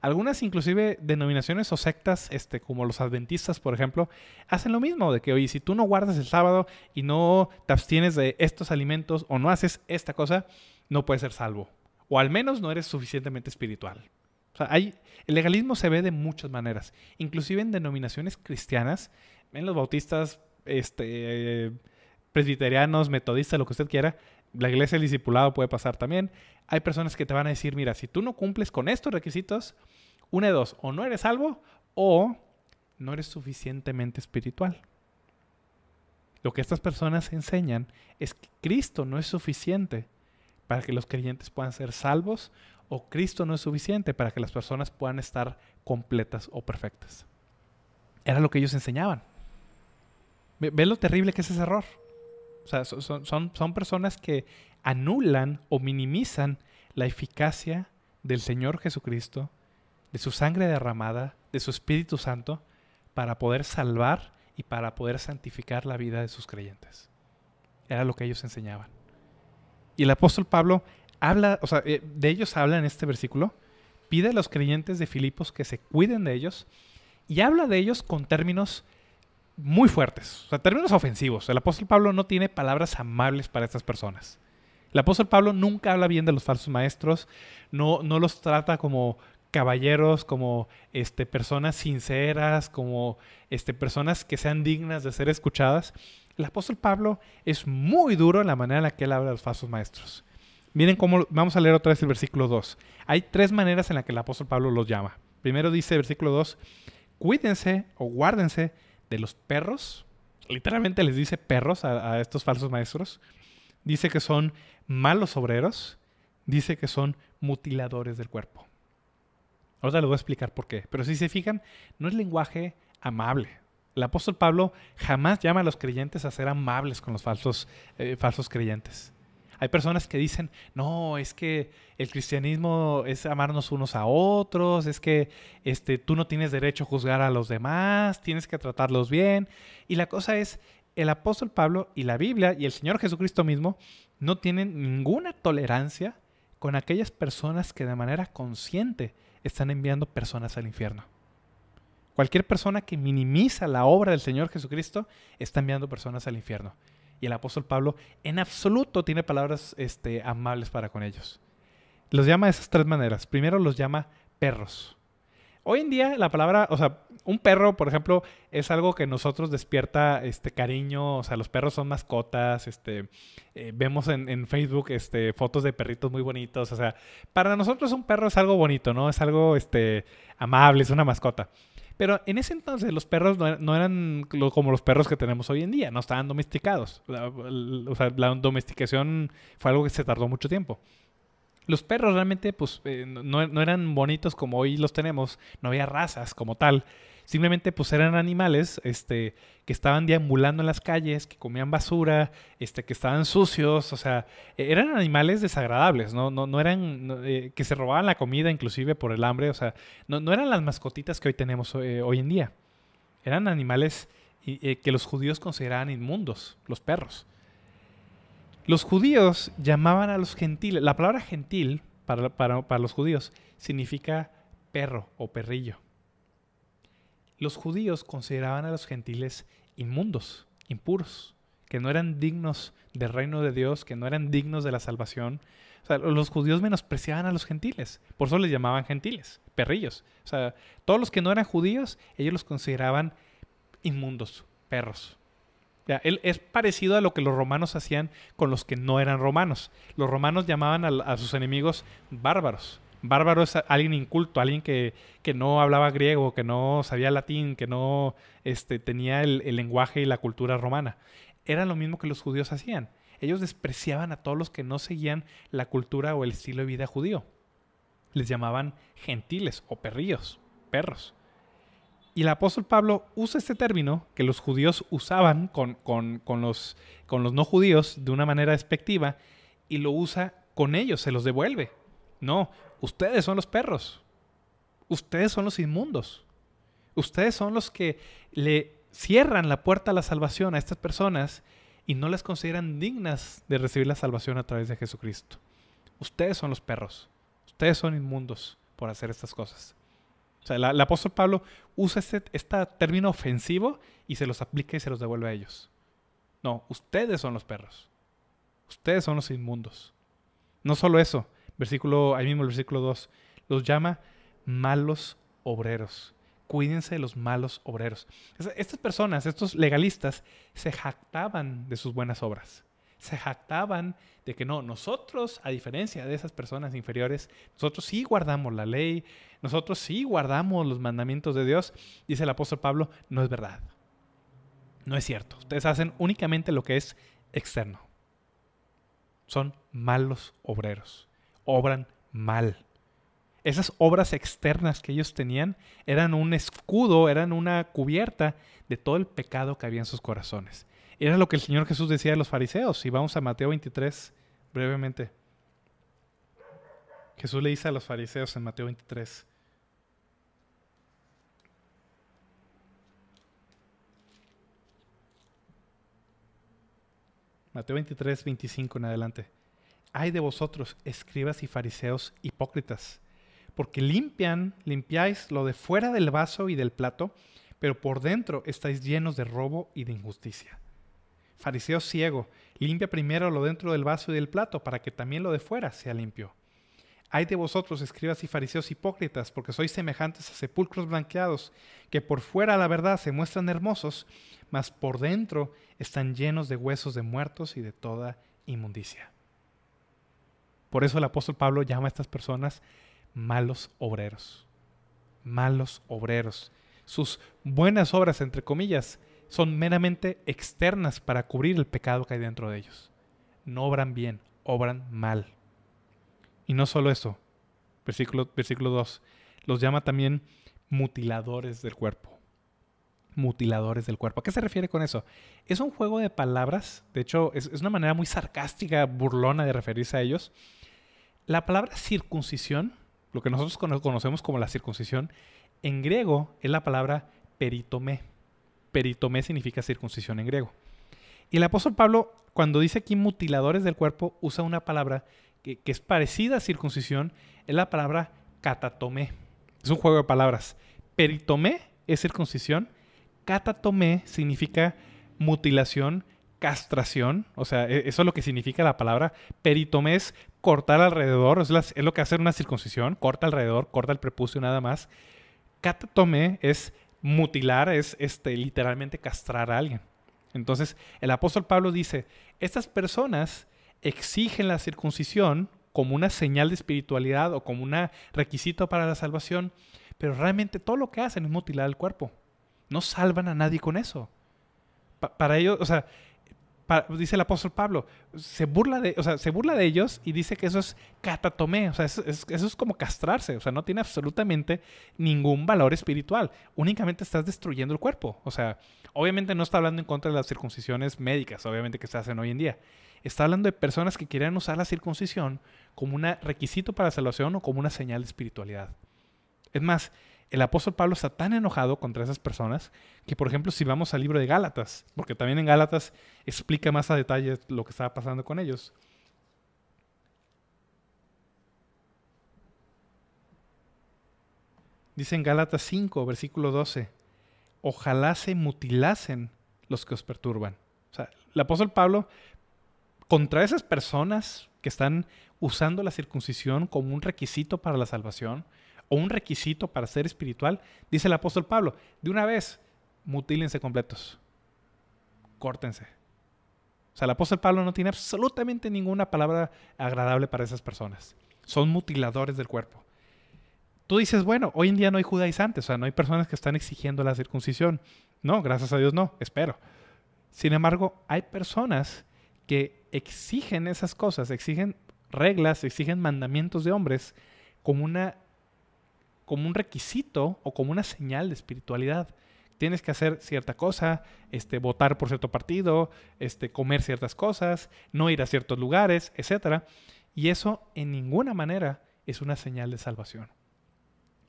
algunas inclusive denominaciones o sectas, este, como los adventistas, por ejemplo, hacen lo mismo, de que, oye, si tú no guardas el sábado y no te abstienes de estos alimentos o no haces esta cosa, no puedes ser salvo. O al menos no eres suficientemente espiritual. O sea, hay, el legalismo se ve de muchas maneras, inclusive en denominaciones cristianas, en los bautistas, este, presbiterianos, metodistas, lo que usted quiera, la iglesia del discipulado puede pasar también. Hay personas que te van a decir, mira, si tú no cumples con estos requisitos, una de dos, o no eres salvo o no eres suficientemente espiritual. Lo que estas personas enseñan es que Cristo no es suficiente para que los creyentes puedan ser salvos o Cristo no es suficiente para que las personas puedan estar completas o perfectas. Era lo que ellos enseñaban. ¿Ve, lo terrible que es ese error? Sea, son, son, personas que anulan o minimizan la eficacia del Señor Jesucristo, de su sangre derramada, de su Espíritu Santo, para poder salvar y para poder santificar la vida de sus creyentes. Era lo que ellos enseñaban. Y el apóstol Pablo habla, o sea, eh, de ellos habla en este versículo, pide a los creyentes de Filipos que se cuiden de ellos y habla de ellos con términos muy fuertes, o sea, términos ofensivos. El apóstol Pablo no tiene palabras amables para estas personas. El apóstol Pablo nunca habla bien de los falsos maestros, no, no los trata como caballeros, como este, personas sinceras, como este, personas que sean dignas de ser escuchadas. El apóstol Pablo es muy duro en la manera en la que él habla de los falsos maestros. Miren cómo, vamos a leer otra vez el versículo 2. Hay tres maneras en las que el apóstol Pablo los llama. Primero dice, versículo 2, cuídense o guárdense de los perros. Literalmente les dice perros a, estos falsos maestros. Dice que son malos obreros. Dice que son mutiladores del cuerpo. Ahora les voy a explicar por qué. Pero si se fijan, no es lenguaje amable. El apóstol Pablo jamás llama a los creyentes a ser amables con los falsos, eh, falsos creyentes. Hay personas que dicen, no, es que el cristianismo es amarnos unos a otros, es que este, tú no tienes derecho a juzgar a los demás, tienes que tratarlos bien. Y la cosa es, el apóstol Pablo y la Biblia y el Señor Jesucristo mismo no tienen ninguna tolerancia con aquellas personas que de manera consciente están enviando personas al infierno. Cualquier persona que minimiza la obra del Señor Jesucristo está enviando personas al infierno. Y el apóstol Pablo en absoluto tiene palabras este, amables para con ellos. Los llama de esas tres maneras. Primero los llama perros. Hoy en día la palabra, o sea, un perro, por ejemplo, es algo que nosotros despierta este cariño, o sea, los perros son mascotas, este, eh, vemos en, Facebook este, fotos de perritos muy bonitos, o sea, para nosotros un perro es algo bonito, ¿no? Es algo este, amable, es una mascota. Pero en ese entonces los perros no, eran como los perros que tenemos hoy en día, no estaban domesticados. o sea, la domesticación fue algo que se tardó mucho tiempo. Los perros realmente pues, eh, no, no, eran bonitos como hoy los tenemos, no había razas como tal. Simplemente pues eran animales este, que estaban deambulando en las calles, que comían basura, este, que estaban sucios, o sea, e-, eran animales desagradables, no, no, no eran, eh, que se robaban la comida inclusive por el hambre, o sea, no, no eran las mascotitas que hoy tenemos eh, hoy en día. Eran animales eh, que los judíos consideraban inmundos, los perros. Los judíos llamaban a los gentiles, la palabra gentil para, para, para los judíos significa perro o perrillo los judíos consideraban a los gentiles inmundos, impuros, que no eran dignos del reino de Dios, que no eran dignos de la salvación. O los judíos menospreciaban a los gentiles, por eso les llamaban gentiles, perrillos. O sea, todos los que no eran judíos, ellos los consideraban inmundos, perros. él es parecido a lo que los romanos hacían con los que no eran romanos. Los romanos llamaban a sus enemigos bárbaros. Bárbaro es alguien inculto, alguien que, no hablaba griego, que no sabía latín, que no este, tenía el, lenguaje y la cultura romana. Era lo mismo que los judíos hacían. Ellos despreciaban a todos los que no seguían la cultura o el estilo de vida judío. Les llamaban gentiles o perrillos, perros. Y el apóstol Pablo usa este término que los judíos usaban con, con, los, con los no judíos de una manera despectiva y lo usa con ellos, se los devuelve. No, ustedes son los perros. Ustedes son los inmundos. Ustedes son los que le cierran la puerta a la salvación a estas personas y no las consideran dignas de recibir la salvación a través de Jesucristo. Ustedes son los perros. Ustedes son inmundos por hacer estas cosas. O sea, el apóstol Pablo usa este, este término ofensivo y se los aplica y se los devuelve a ellos. No, ustedes son los perros. Ustedes son los inmundos. No solo eso, versículo, ahí mismo el versículo 2, los llama malos obreros. Cuídense de los malos obreros. Estas personas, estos legalistas, se jactaban de sus buenas obras. Se jactaban de que no, nosotros, a diferencia de esas personas inferiores, nosotros sí guardamos la ley, nosotros sí guardamos los mandamientos de Dios. Dice el apóstol Pablo, no es verdad. No es cierto. Ustedes hacen únicamente lo que es externo. Son malos obreros obran mal. Esas obras externas que ellos tenían eran un escudo, eran una cubierta de todo el pecado que había en sus corazones. Era lo que el Señor Jesús decía a los fariseos. Y vamos a Mateo 23 brevemente. Jesús le dice a los fariseos en Mateo 23. Mateo 23, 25 en adelante. Ay de vosotros, escribas y fariseos hipócritas, porque limpian, limpiáis lo de fuera del vaso y del plato, pero por dentro estáis llenos de robo y de injusticia. Fariseo ciego, limpia primero lo dentro del vaso y del plato, para que también lo de fuera sea limpio. Ay de vosotros, escribas y fariseos hipócritas, porque sois semejantes a sepulcros blanqueados, que por fuera la verdad se muestran hermosos, mas por dentro están llenos de huesos de muertos y de toda inmundicia. Por eso el apóstol Pablo llama a estas personas malos obreros. Malos obreros. Sus buenas obras, entre comillas, son meramente externas para cubrir el pecado que hay dentro de ellos. No obran bien, obran mal. Y no solo eso, versículo, versículo 2, los llama también mutiladores del cuerpo. Mutiladores del cuerpo. ¿A qué se refiere con eso? Es un juego de palabras, de hecho es, una manera muy sarcástica, burlona de referirse a ellos. La palabra circuncisión, lo que nosotros conocemos como la circuncisión, en griego es la palabra peritomé. Peritomé significa circuncisión en griego. Y el apóstol Pablo, cuando dice aquí mutiladores del cuerpo, usa una palabra que, es parecida a circuncisión, es la palabra catatomé. Es un juego de palabras. Peritomé es circuncisión, catatomé significa mutilación, castración, o sea, e, eso es lo que significa la palabra. Peritomé es cortar alrededor, es, lo que hace una circuncisión, corta alrededor, corta el prepucio nada más. Catatomé es mutilar, es este, literalmente castrar a alguien. Entonces, el apóstol Pablo dice, estas personas exigen la circuncisión como una señal de espiritualidad o como un requisito para la salvación, pero realmente todo lo que hacen es mutilar el cuerpo. No salvan a nadie con eso. para ellos, o sea, dice el apóstol Pablo, se burla, de, o sea, se burla de ellos y dice que eso es catatomé, o sea, eso es, como castrarse, o sea, no tiene absolutamente ningún valor espiritual, únicamente estás destruyendo el cuerpo, o sea, obviamente no está hablando en contra de las circuncisiones médicas, obviamente que se hacen hoy en día, está hablando de personas que quieren usar la circuncisión como un requisito para la salvación o como una señal de espiritualidad. Es más, el apóstol Pablo está tan enojado contra esas personas que, por ejemplo, si vamos al libro de Gálatas, porque también en Gálatas explica más a detalle lo que estaba pasando con ellos. Dice en Gálatas 5, versículo 12, ojalá se mutilasen los que os perturban. O sea, el apóstol Pablo, contra esas personas que están usando la circuncisión como un requisito para la salvación, o un requisito para ser espiritual, dice el apóstol Pablo, de una vez, mutílense completos, córtense. O sea, el apóstol Pablo no tiene absolutamente ninguna palabra agradable para esas personas. Son mutiladores del cuerpo. Tú dices, bueno, hoy en día no hay judaizantes, o sea, no hay personas que están exigiendo la circuncisión. No, gracias a Dios no, espero. Sin embargo, hay personas que exigen esas cosas, exigen reglas, exigen mandamientos de hombres como una como un requisito o como una señal de espiritualidad. Tienes que hacer cierta cosa, este, votar por cierto partido, este, comer ciertas cosas, no ir a ciertos lugares, etc. Y eso en ninguna manera es una señal de salvación.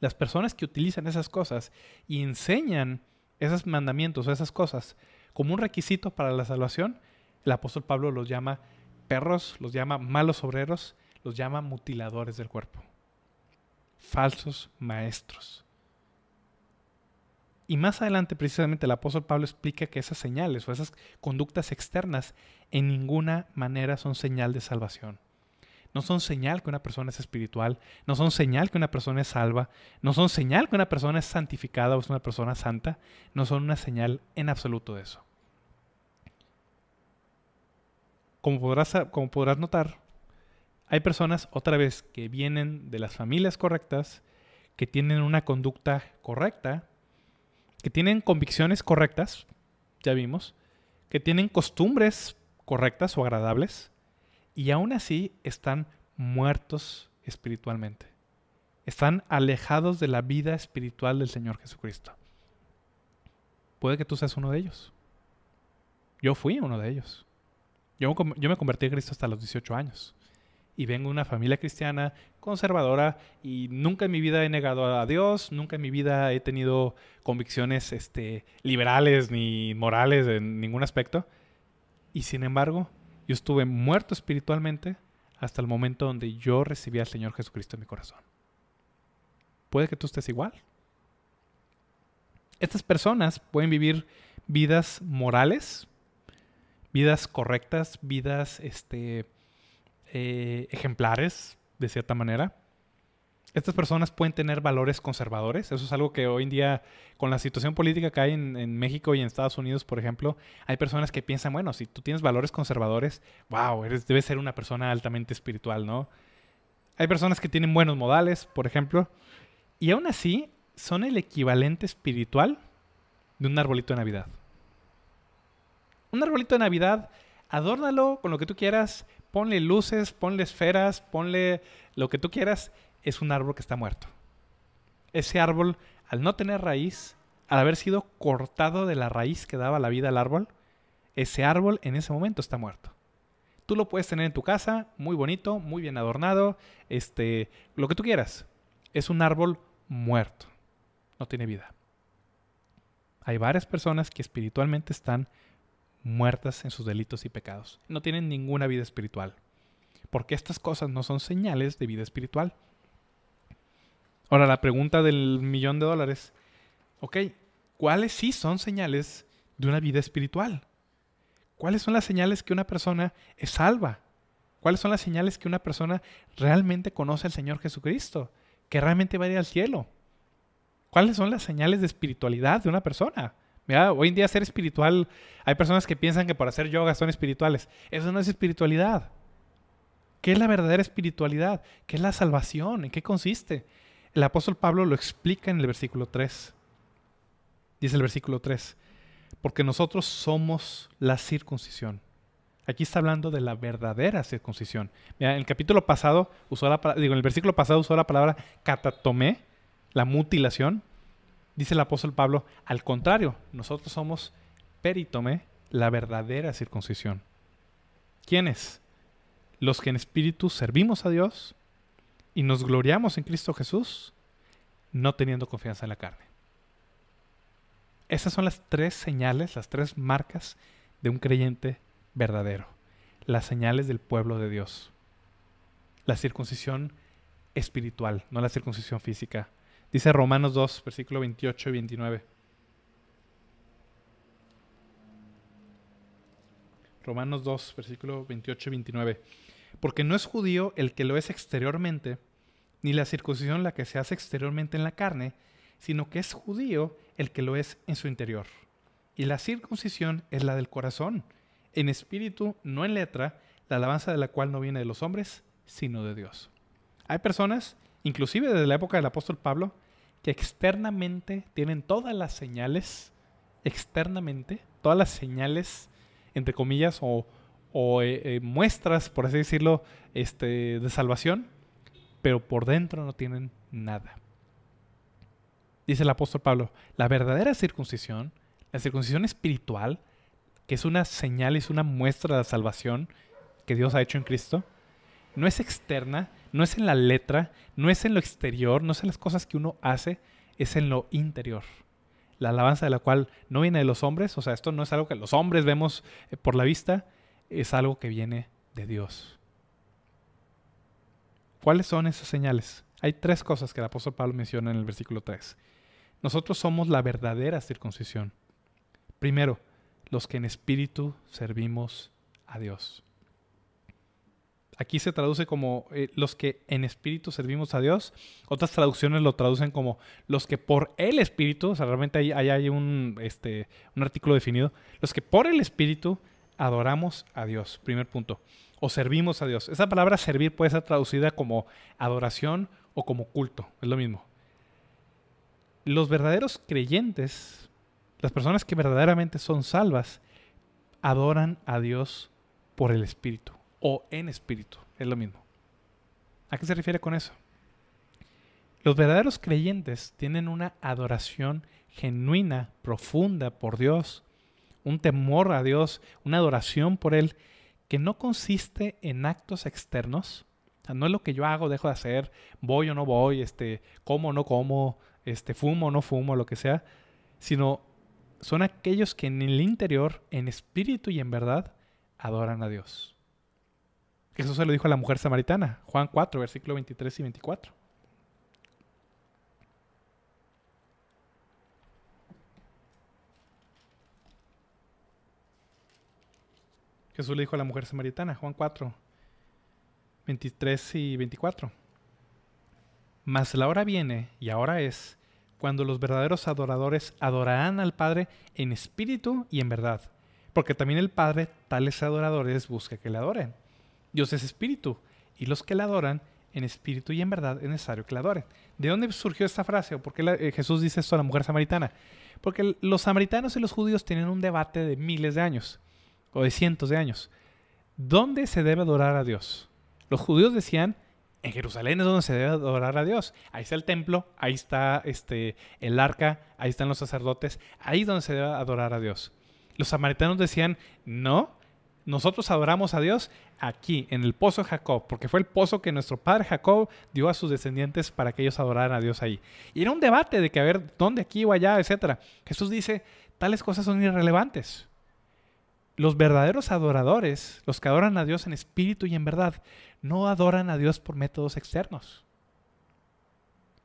Las personas que utilizan esas cosas y enseñan esos mandamientos o esas cosas como un requisito para la salvación, el apóstol Pablo los llama perros, los llama malos obreros, los llama mutiladores del cuerpo falsos maestros. Y más adelante, precisamente, el apóstol Pablo explica que esas señales o esas conductas externas en ninguna manera son señal de salvación. No son señal que una persona es espiritual, no son señal que una persona es salva, no son señal que una persona es santificada o es una persona santa, no son una señal en absoluto de eso. Como podrás, como podrás notar, hay personas, otra vez, que vienen de las familias correctas, que tienen una conducta correcta, que tienen convicciones correctas, ya vimos, que tienen costumbres correctas o agradables, y aún así están muertos espiritualmente. Están alejados de la vida espiritual del Señor Jesucristo. Puede que tú seas uno de ellos. Yo fui uno de ellos. Yo, yo me convertí en Cristo hasta los 18 años y vengo de una familia cristiana conservadora y nunca en mi vida he negado a Dios, nunca en mi vida he tenido convicciones este, liberales ni morales en ningún aspecto. Y sin embargo, yo estuve muerto espiritualmente hasta el momento donde yo recibí al Señor Jesucristo en mi corazón. Puede que tú estés igual. Estas personas pueden vivir vidas morales, vidas correctas, vidas este, eh, ejemplares, de cierta manera. Estas personas pueden tener valores conservadores. Eso es algo que hoy en día, con la situación política que hay en, México y en Estados Unidos, por ejemplo, hay personas que piensan, bueno, si tú tienes valores conservadores, wow, eres, debes ser una persona altamente espiritual, ¿no? Hay personas que tienen buenos modales, por ejemplo, y aún así son el equivalente espiritual de un arbolito de Navidad. Un arbolito de Navidad, adórnalo con lo que tú quieras, ponle luces, ponle esferas, ponle lo que tú quieras, es un árbol que está muerto. Ese árbol, al no tener raíz, al haber sido cortado de la raíz que daba la vida al árbol, ese árbol en ese momento está muerto. Tú lo puedes tener en tu casa, muy bonito, muy bien adornado, este, lo que tú quieras. Es un árbol muerto. No tiene vida. Hay varias personas que espiritualmente están muertas en sus delitos y pecados. No tienen ninguna vida espiritual. Porque estas cosas no son señales de vida espiritual. Ahora, la pregunta del millón de dólares. Ok, ¿cuáles sí son señales de una vida espiritual? ¿Cuáles son las señales que una persona es salva? ¿Cuáles son las señales que una persona realmente conoce al Señor Jesucristo? Que realmente va a ir al cielo. ¿Cuáles son las señales de espiritualidad de una persona? Hoy en día ser espiritual, hay personas que piensan que por hacer yoga son espirituales. Eso no es espiritualidad. ¿Qué es la verdadera espiritualidad? ¿Qué es la salvación? ¿En qué consiste? El apóstol Pablo lo explica en el versículo 3. Dice el versículo 3, porque nosotros somos la circuncisión. Aquí está hablando de la verdadera circuncisión. en el capítulo pasado usó la digo, en el versículo pasado usó la palabra catatomé, la mutilación, dice el apóstol Pablo, al contrario, nosotros somos peritome, la verdadera circuncisión. ¿Quiénes? Los que en espíritu servimos a Dios y nos gloriamos en Cristo Jesús, no teniendo confianza en la carne. Esas son las tres señales, las tres marcas de un creyente verdadero. Las señales del pueblo de Dios. La circuncisión espiritual, no la circuncisión física Dice Romanos 2, versículo 28 y 29. Romanos 2, versículo 28 y 29. Porque no es judío el que lo es exteriormente, ni la circuncisión la que se hace exteriormente en la carne, sino que es judío el que lo es en su interior. Y la circuncisión es la del corazón, en espíritu, no en letra, la alabanza de la cual no viene de los hombres, sino de Dios. Hay personas, inclusive desde la época del apóstol Pablo, que externamente tienen todas las señales, externamente, todas las señales, entre comillas, o, eh, eh, muestras, por así decirlo, este, de salvación, pero por dentro no tienen nada. Dice el apóstol Pablo, la verdadera circuncisión, la circuncisión espiritual, que es una señal, es una muestra de salvación que Dios ha hecho en Cristo, no es externa, no es en la letra, no es en lo exterior, no es en las cosas que uno hace, es en lo interior. La alabanza de la cual no viene de los hombres, o sea, esto no es algo que los hombres vemos eh, por la vista, es algo que viene de Dios. ¿Cuáles son esas señales? Hay tres cosas que el apóstol Pablo menciona en el versículo 3. Nosotros somos la verdadera circuncisión. Primero, los que en espíritu servimos a Dios. Aquí se traduce como eh, los que en espíritu servimos a Dios. Otras traducciones lo traducen como los que por el espíritu, o sea, realmente ahí, hay un, este, un artículo definido, los que por el espíritu adoramos a Dios, primer punto, o servimos a Dios. Esa palabra servir puede ser traducida como adoración o como culto, es lo mismo. Los verdaderos creyentes, las personas que verdaderamente son salvas, adoran a Dios por el espíritu o en espíritu. Es lo mismo. ¿A qué se refiere con eso? Los verdaderos creyentes tienen una adoración genuina, profunda por Dios, un temor a Dios, una adoración por Él, que no consiste en actos externos. no es lo que yo hago, dejo de hacer, voy o no voy, este, como o no como, este, fumo o no fumo, lo que sea, sino son aquellos que en el interior, en espíritu y en verdad, adoran a Dios. Jesús se lo dijo a la mujer samaritana, Juan 4, versículo 23 y 24. Jesús le dijo a la mujer samaritana, Juan 4, 23 y 24. Mas la hora viene, y ahora es, cuando los verdaderos adoradores adorarán al Padre en espíritu y en verdad, porque también el Padre tales adoradores busca que le adoren. Dios es espíritu, y los que le adoran en espíritu y en verdad es necesario que le adoren. ¿De dónde surgió esta frase? ¿O por qué eh, Jesús dice esto a la mujer samaritana? Porque los samaritanos y los judíos tienen un debate de miles de años o de cientos de años. ¿Dónde se debe adorar a Dios? Los judíos decían, en Jerusalén es donde se debe adorar a Dios. Ahí está el templo, ahí está este, el arca, ahí están los sacerdotes, ahí es donde se debe adorar a Dios. Los samaritanos decían, no, nosotros adoramos a Dios aquí, en el pozo de Jacob, porque fue el pozo que nuestro padre Jacob dio a sus descendientes para que ellos adoraran a Dios ahí. Y era un debate de que a ver dónde, aquí o allá, etc. Jesús dice, tales cosas son irrelevantes. Los verdaderos adoradores, los que adoran a Dios en espíritu y en verdad, no adoran a Dios por métodos externos.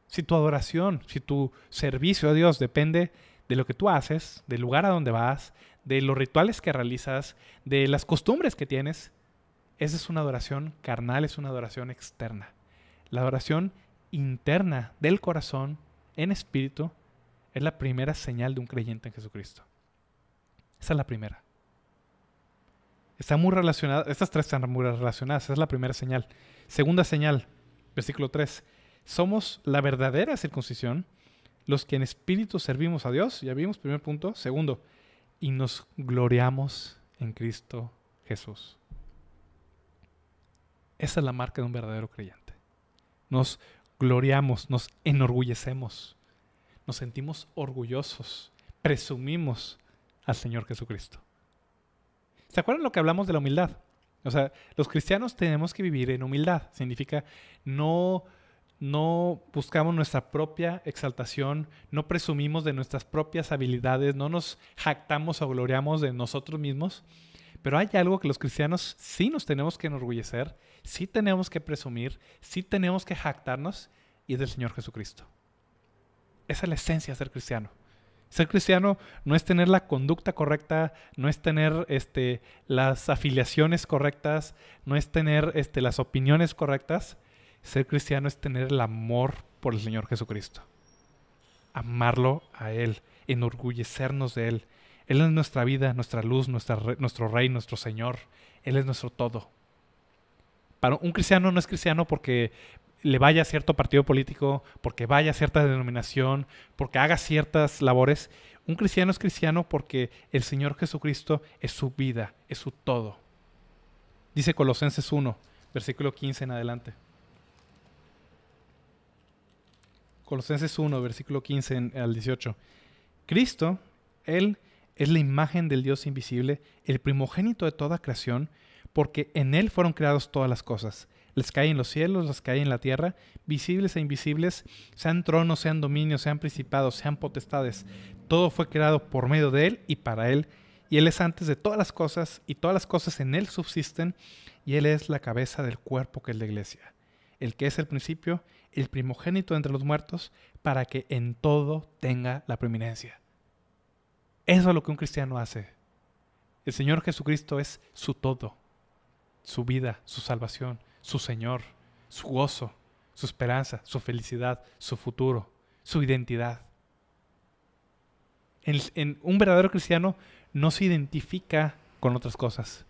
Si tu adoración, si tu servicio a Dios depende de lo que tú haces, del lugar a donde vas, de los rituales que realizas, de las costumbres que tienes, esa es una adoración carnal, es una adoración externa. La adoración interna del corazón en espíritu es la primera señal de un creyente en Jesucristo. Esa es la primera. Está muy relacionada, estas tres están muy relacionadas, esa es la primera señal. Segunda señal, versículo 3. Somos la verdadera circuncisión, los que en espíritu servimos a Dios, ya vimos, primer punto. Segundo, y nos gloriamos en Cristo Jesús. Esa es la marca de un verdadero creyente. Nos gloriamos, nos enorgullecemos, nos sentimos orgullosos, presumimos al Señor Jesucristo. ¿Se acuerdan lo que hablamos de la humildad? O sea, los cristianos tenemos que vivir en humildad. Significa no, no buscamos nuestra propia exaltación, no presumimos de nuestras propias habilidades, no nos jactamos o gloriamos de nosotros mismos. Pero hay algo que los cristianos sí nos tenemos que enorgullecer, sí tenemos que presumir, sí tenemos que jactarnos y es del Señor Jesucristo. Esa es la esencia de ser cristiano. Ser cristiano no es tener la conducta correcta, no es tener este, las afiliaciones correctas, no es tener este, las opiniones correctas. Ser cristiano es tener el amor por el Señor Jesucristo. Amarlo a Él, enorgullecernos de Él. Él es nuestra vida, nuestra luz, nuestro Rey, nuestro Señor. Él es nuestro todo. Para un cristiano no es cristiano porque le vaya a cierto partido político, porque vaya a cierta denominación, porque haga ciertas labores. Un cristiano es cristiano porque el Señor Jesucristo es su vida, es su todo. Dice Colosenses 1, versículo 15 en adelante. Colosenses 1, versículo 15 al 18. Cristo, Él es la imagen del Dios invisible, el primogénito de toda creación, porque en Él fueron creadas todas las cosas les cae en los cielos, les cae en la tierra, visibles e invisibles, sean tronos, sean dominios, sean principados, sean potestades. Todo fue creado por medio de Él y para Él. Y Él es antes de todas las cosas, y todas las cosas en Él subsisten, y Él es la cabeza del cuerpo que es la iglesia. El que es el principio, el primogénito entre los muertos, para que en todo tenga la preeminencia. Eso es lo que un cristiano hace. El Señor Jesucristo es su todo, su vida, su salvación, su Señor, su gozo, su esperanza, su felicidad, su futuro, su identidad. En, un verdadero cristiano no se identifica con otras cosas.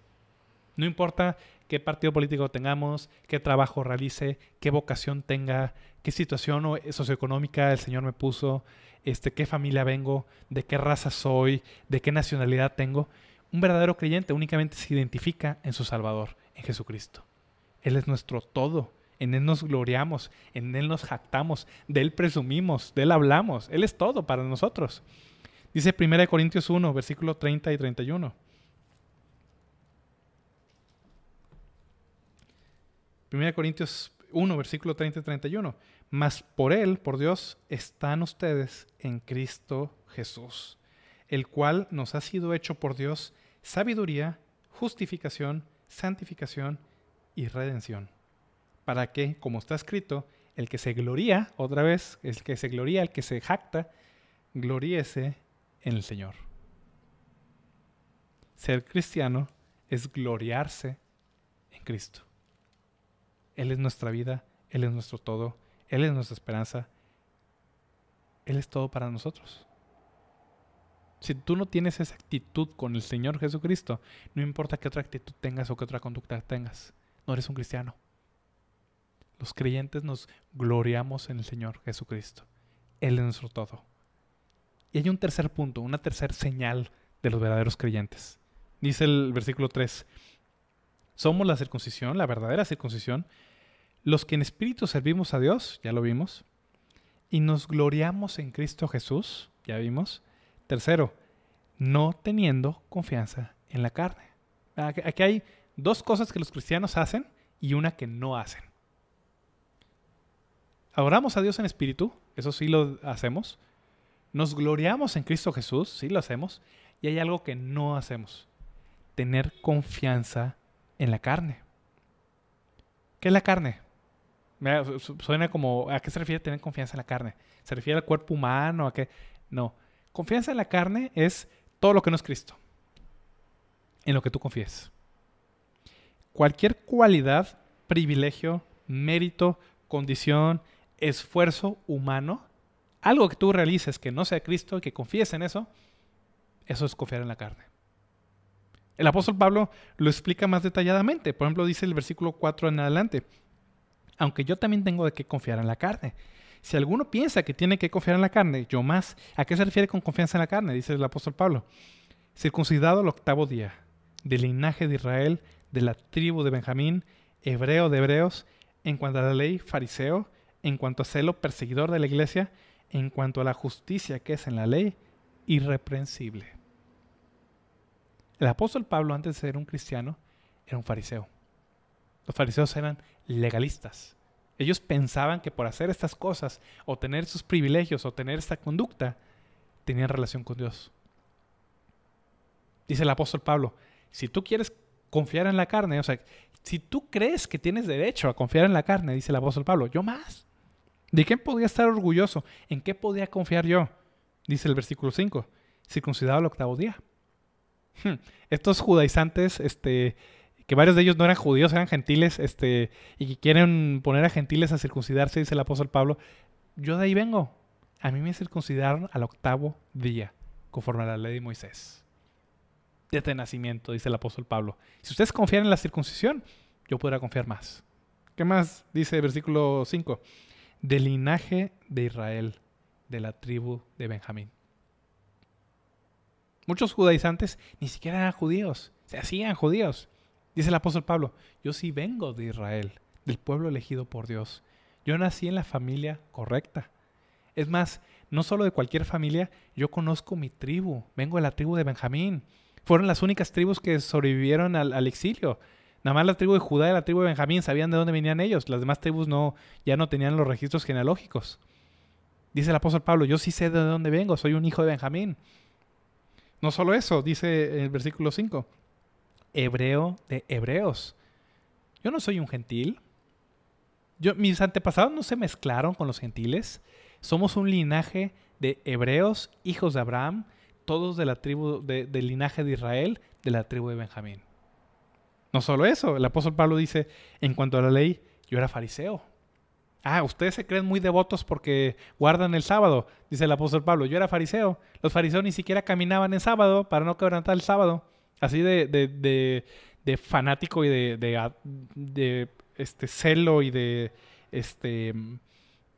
No importa qué partido político tengamos, qué trabajo realice, qué vocación tenga, qué situación socioeconómica el Señor me puso, este, qué familia vengo, de qué raza soy, de qué nacionalidad tengo. Un verdadero creyente únicamente se identifica en su Salvador, en Jesucristo. Él es nuestro todo. En Él nos gloriamos, en Él nos jactamos, de Él presumimos, de Él hablamos. Él es todo para nosotros. Dice 1 Corintios 1, versículo 30 y 31. 1 Corintios 1, versículo 30 y 31. Mas por Él, por Dios, están ustedes en Cristo Jesús, el cual nos ha sido hecho por Dios sabiduría, justificación, santificación y redención. Para que, como está escrito, el que se gloría, otra vez, el que se gloría, el que se jacta, gloríese en el Señor. Ser cristiano es gloriarse en Cristo. Él es nuestra vida, Él es nuestro todo, Él es nuestra esperanza, Él es todo para nosotros. Si tú no tienes esa actitud con el Señor Jesucristo, no importa qué otra actitud tengas o qué otra conducta tengas, no eres un cristiano. Los creyentes nos gloriamos en el Señor Jesucristo. Él es nuestro todo. Y hay un tercer punto, una tercera señal de los verdaderos creyentes. Dice el versículo 3, somos la circuncisión, la verdadera circuncisión, los que en espíritu servimos a Dios, ya lo vimos, y nos gloriamos en Cristo Jesús, ya vimos. Tercero, no teniendo confianza en la carne. Aquí hay dos cosas que los cristianos hacen y una que no hacen. Adoramos a Dios en espíritu, eso sí lo hacemos. Nos gloriamos en Cristo Jesús, sí lo hacemos. Y hay algo que no hacemos, tener confianza en la carne. ¿Qué es la carne? Suena como, ¿a qué se refiere tener confianza en la carne? ¿Se refiere al cuerpo humano? ¿A qué? No. Confianza en la carne es todo lo que no es Cristo. En lo que tú confíes. Cualquier cualidad, privilegio, mérito, condición, esfuerzo humano, algo que tú realices que no sea Cristo y que confíes en eso, eso es confiar en la carne. El apóstol Pablo lo explica más detalladamente. Por ejemplo, dice el versículo 4 en adelante, aunque yo también tengo de qué confiar en la carne. Si alguno piensa que tiene que confiar en la carne, yo más. ¿A qué se refiere con confianza en la carne? Dice el apóstol Pablo. Circuncidado el octavo día, del linaje de Israel, de la tribu de Benjamín, hebreo de hebreos, en cuanto a la ley, fariseo, en cuanto a celo, perseguidor de la iglesia, en cuanto a la justicia que es en la ley, irreprensible. El apóstol Pablo, antes de ser un cristiano, era un fariseo. Los fariseos eran legalistas. Ellos pensaban que por hacer estas cosas, o tener sus privilegios, o tener esta conducta, tenían relación con Dios. Dice el apóstol Pablo, si tú quieres confiar en la carne, o sea, si tú crees que tienes derecho a confiar en la carne, dice el apóstol Pablo, yo más. ¿De qué podía estar orgulloso? ¿En qué podía confiar yo? Dice el versículo 5, circuncidado el octavo día. Hmm, estos judaizantes, este, que varios de ellos no eran judíos, eran gentiles, este, y que quieren poner a gentiles a circuncidarse, dice el apóstol Pablo, yo de ahí vengo. A mí me circuncidaron al octavo día, conforme a la ley de Moisés. Desde nacimiento, dice el apóstol Pablo. Si ustedes confían en la circuncisión, yo podrá confiar más. ¿Qué más? Dice el versículo 5 del linaje de Israel, de la tribu de Benjamín. Muchos judaizantes ni siquiera eran judíos, se hacían judíos. Dice el apóstol Pablo, yo sí vengo de Israel, del pueblo elegido por Dios. Yo nací en la familia correcta. Es más, no solo de cualquier familia, yo conozco mi tribu, vengo de la tribu de Benjamín. Fueron las únicas tribus que sobrevivieron al, exilio. Nada más la tribu de Judá y la tribu de Benjamín sabían de dónde venían ellos. Las demás tribus no, ya no tenían los registros genealógicos. Dice el apóstol Pablo, yo sí sé de dónde vengo, soy un hijo de Benjamín. No solo eso, dice el versículo 5, hebreo de hebreos. Yo no soy un gentil. Yo, mis antepasados no se mezclaron con los gentiles. Somos un linaje de hebreos, hijos de Abraham, todos de la tribu, del linaje de Israel, de la tribu de Benjamín. No solo eso, el apóstol Pablo dice, en cuanto a la ley, yo era fariseo. Ah, ustedes se creen muy devotos porque guardan el sábado, dice el apóstol Pablo. Yo era fariseo. Los fariseos ni siquiera caminaban en sábado para no quebrantar el sábado. Así de, fanático y de, este celo y de, este,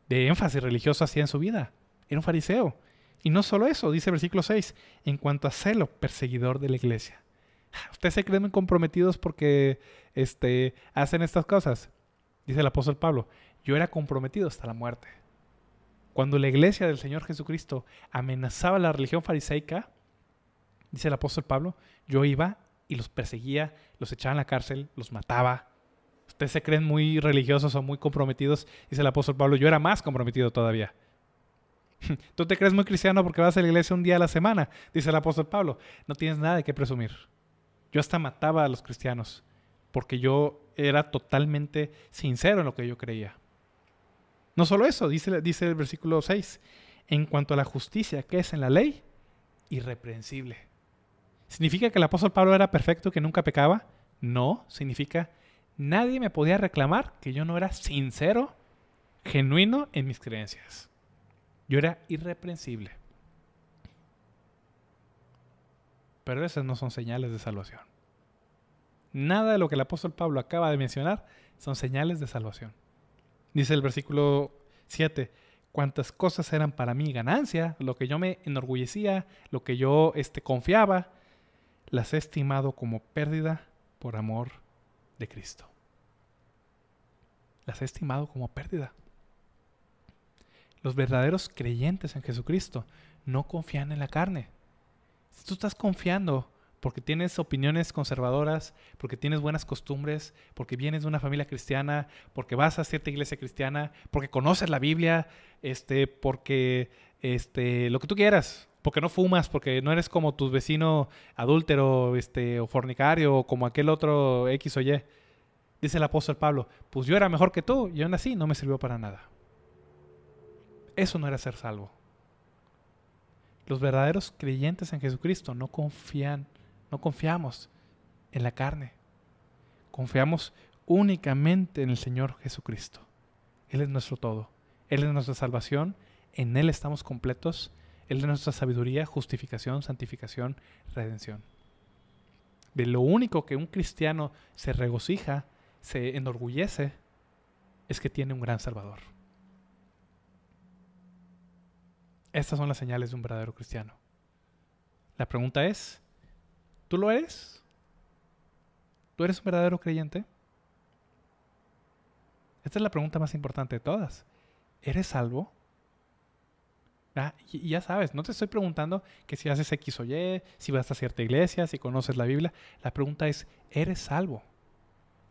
de énfasis religioso hacía en su vida. Era un fariseo. Y no solo eso, dice versículo 6, en cuanto a celo, perseguidor de la iglesia. ¿Ustedes se creen comprometidos porque este, hacen estas cosas? Dice el apóstol Pablo, yo era comprometido hasta la muerte. Cuando la iglesia del Señor Jesucristo amenazaba la religión fariseica, dice el apóstol Pablo, yo iba y los perseguía, los echaba en la cárcel, los mataba. Ustedes se creen muy religiosos o muy comprometidos, dice el apóstol Pablo, yo era más comprometido todavía. Tú te crees muy cristiano porque vas a la iglesia un día a la semana, dice el apóstol Pablo. No tienes nada de qué presumir. Yo hasta mataba a los cristianos. porque yo era totalmente sincero en lo que yo creía. No solo eso, dice, dice el versículo 6, en cuanto a la justicia que es en la ley, irreprensible. ¿Significa que el apóstol Pablo era perfecto, que nunca pecaba? No, significa nadie me podía reclamar que yo no era sincero, genuino en mis creencias. Yo era irreprensible. Pero esas no son señales de salvación. Nada de lo que el apóstol Pablo acaba de mencionar son señales de salvación. Dice el versículo 7, cuántas cosas eran para mí ganancia, lo que yo me enorgullecía, lo que yo este, confiaba, las he estimado como pérdida por amor de Cristo. Las he estimado como pérdida. Los verdaderos creyentes en Jesucristo no confían en la carne. Si tú estás confiando porque tienes opiniones conservadoras, porque tienes buenas costumbres, porque vienes de una familia cristiana, porque vas a cierta iglesia cristiana, porque conoces la Biblia, este, porque este, lo que tú quieras, porque no fumas, porque no eres como tu vecino adúltero, este, o fornicario, o como aquel otro X o Y. Dice el apóstol Pablo, pues yo era mejor que tú, y aún así no me sirvió para nada. Eso no era ser salvo. Los verdaderos creyentes en Jesucristo no confían no confiamos en la carne. Confiamos únicamente en el Señor Jesucristo. Él es nuestro todo. Él es nuestra salvación. En Él estamos completos. Él es nuestra sabiduría, justificación, santificación, redención. De lo único que un cristiano se regocija, se enorgullece, es que tiene un gran Salvador. Estas son las señales de un verdadero cristiano. La pregunta es, ¿Tú lo eres? ¿Tú eres un verdadero creyente? Esta es la pregunta más importante de todas. ¿Eres salvo? Ah, y, ya sabes, no te estoy preguntando que si haces X o Y, si vas a cierta iglesia, si conoces la Biblia. La pregunta es, ¿eres salvo?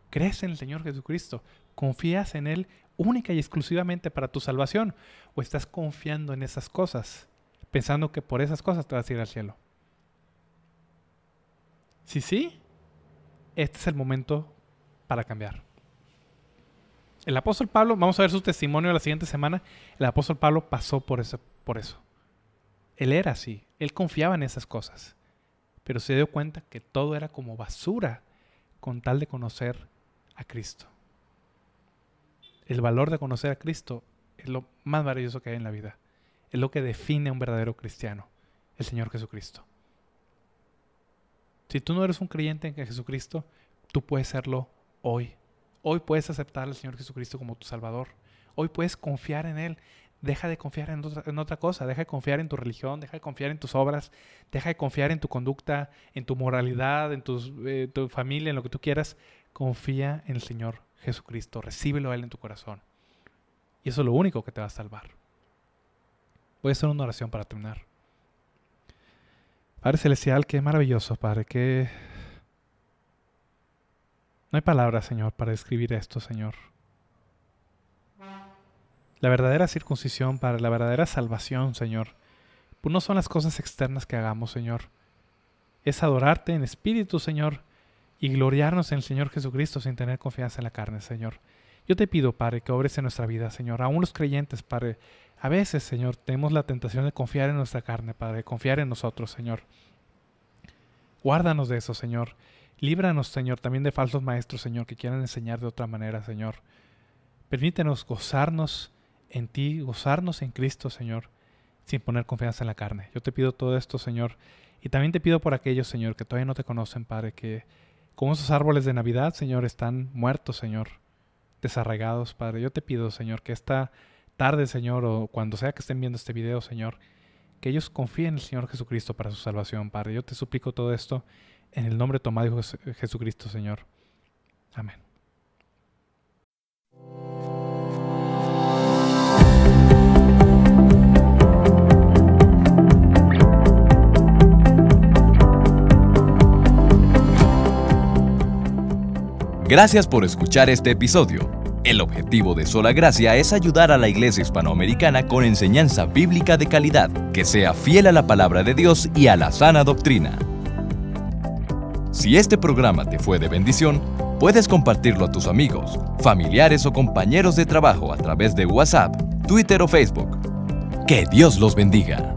¿Crees en el Señor Jesucristo? ¿Confías en Él única y exclusivamente para tu salvación? ¿O estás confiando en esas cosas, pensando que por esas cosas te vas a ir al cielo? Si sí, este es el momento para cambiar. El apóstol Pablo, vamos a ver su testimonio la siguiente semana, el apóstol Pablo pasó por eso, por eso. Él era así, él confiaba en esas cosas, pero se dio cuenta que todo era como basura con tal de conocer a Cristo. El valor de conocer a Cristo es lo más maravilloso que hay en la vida. Es lo que define a un verdadero cristiano, el Señor Jesucristo. Si tú no eres un creyente en Jesucristo, tú puedes serlo hoy. Hoy puedes aceptar al Señor Jesucristo como tu Salvador. Hoy puedes confiar en Él. Deja de confiar en otra, cosa. Deja de confiar en tu religión. Deja de confiar en tus obras. Deja de confiar en tu conducta, en tu moralidad, en eh, tu familia, en lo que tú quieras. Confía en el Señor Jesucristo. Recíbelo a Él en tu corazón. Y eso es lo único que te va a salvar. Voy a hacer una oración para terminar. Padre Celestial, qué maravilloso, Padre, que... No hay palabras, Señor, para describir esto, Señor. La verdadera circuncisión, Padre, la verdadera salvación, Señor, pues no son las cosas externas que hagamos, Señor. Es adorarte en espíritu, Señor, y gloriarnos en el Señor Jesucristo sin tener confianza en la carne, Señor. Yo te pido, Padre, que obres en nuestra vida, Señor. Aún los creyentes, Padre, a veces, Señor, tenemos la tentación de confiar en nuestra carne, Padre, confiar en nosotros, Señor. Guárdanos de eso, Señor. Líbranos, Señor, también de falsos maestros, Señor, que quieran enseñar de otra manera, Señor. Permítenos gozarnos en ti, gozarnos en Cristo, Señor, sin poner confianza en la carne. Yo te pido todo esto, Señor, y también te pido por aquellos, Señor, que todavía no te conocen, Padre, que como esos árboles de Navidad, Señor, están muertos, Señor, desarraigados, Padre. Yo te pido, Señor, que esta tarde, Señor, o cuando sea que estén viendo este video, Señor, que ellos confíen en el Señor Jesucristo para su salvación, Padre. Yo te suplico todo esto en el nombre de Jesucristo, Señor. Amén. Gracias por escuchar este episodio. El objetivo de Sola Gracia es ayudar a la iglesia hispanoamericana con enseñanza bíblica de calidad, que sea fiel a la palabra de Dios y a la sana doctrina. Si este programa te fue de bendición, Puedes compartirlo a tus amigos, familiares o compañeros de trabajo a través de WhatsApp, Twitter o Facebook. Que Dios los bendiga.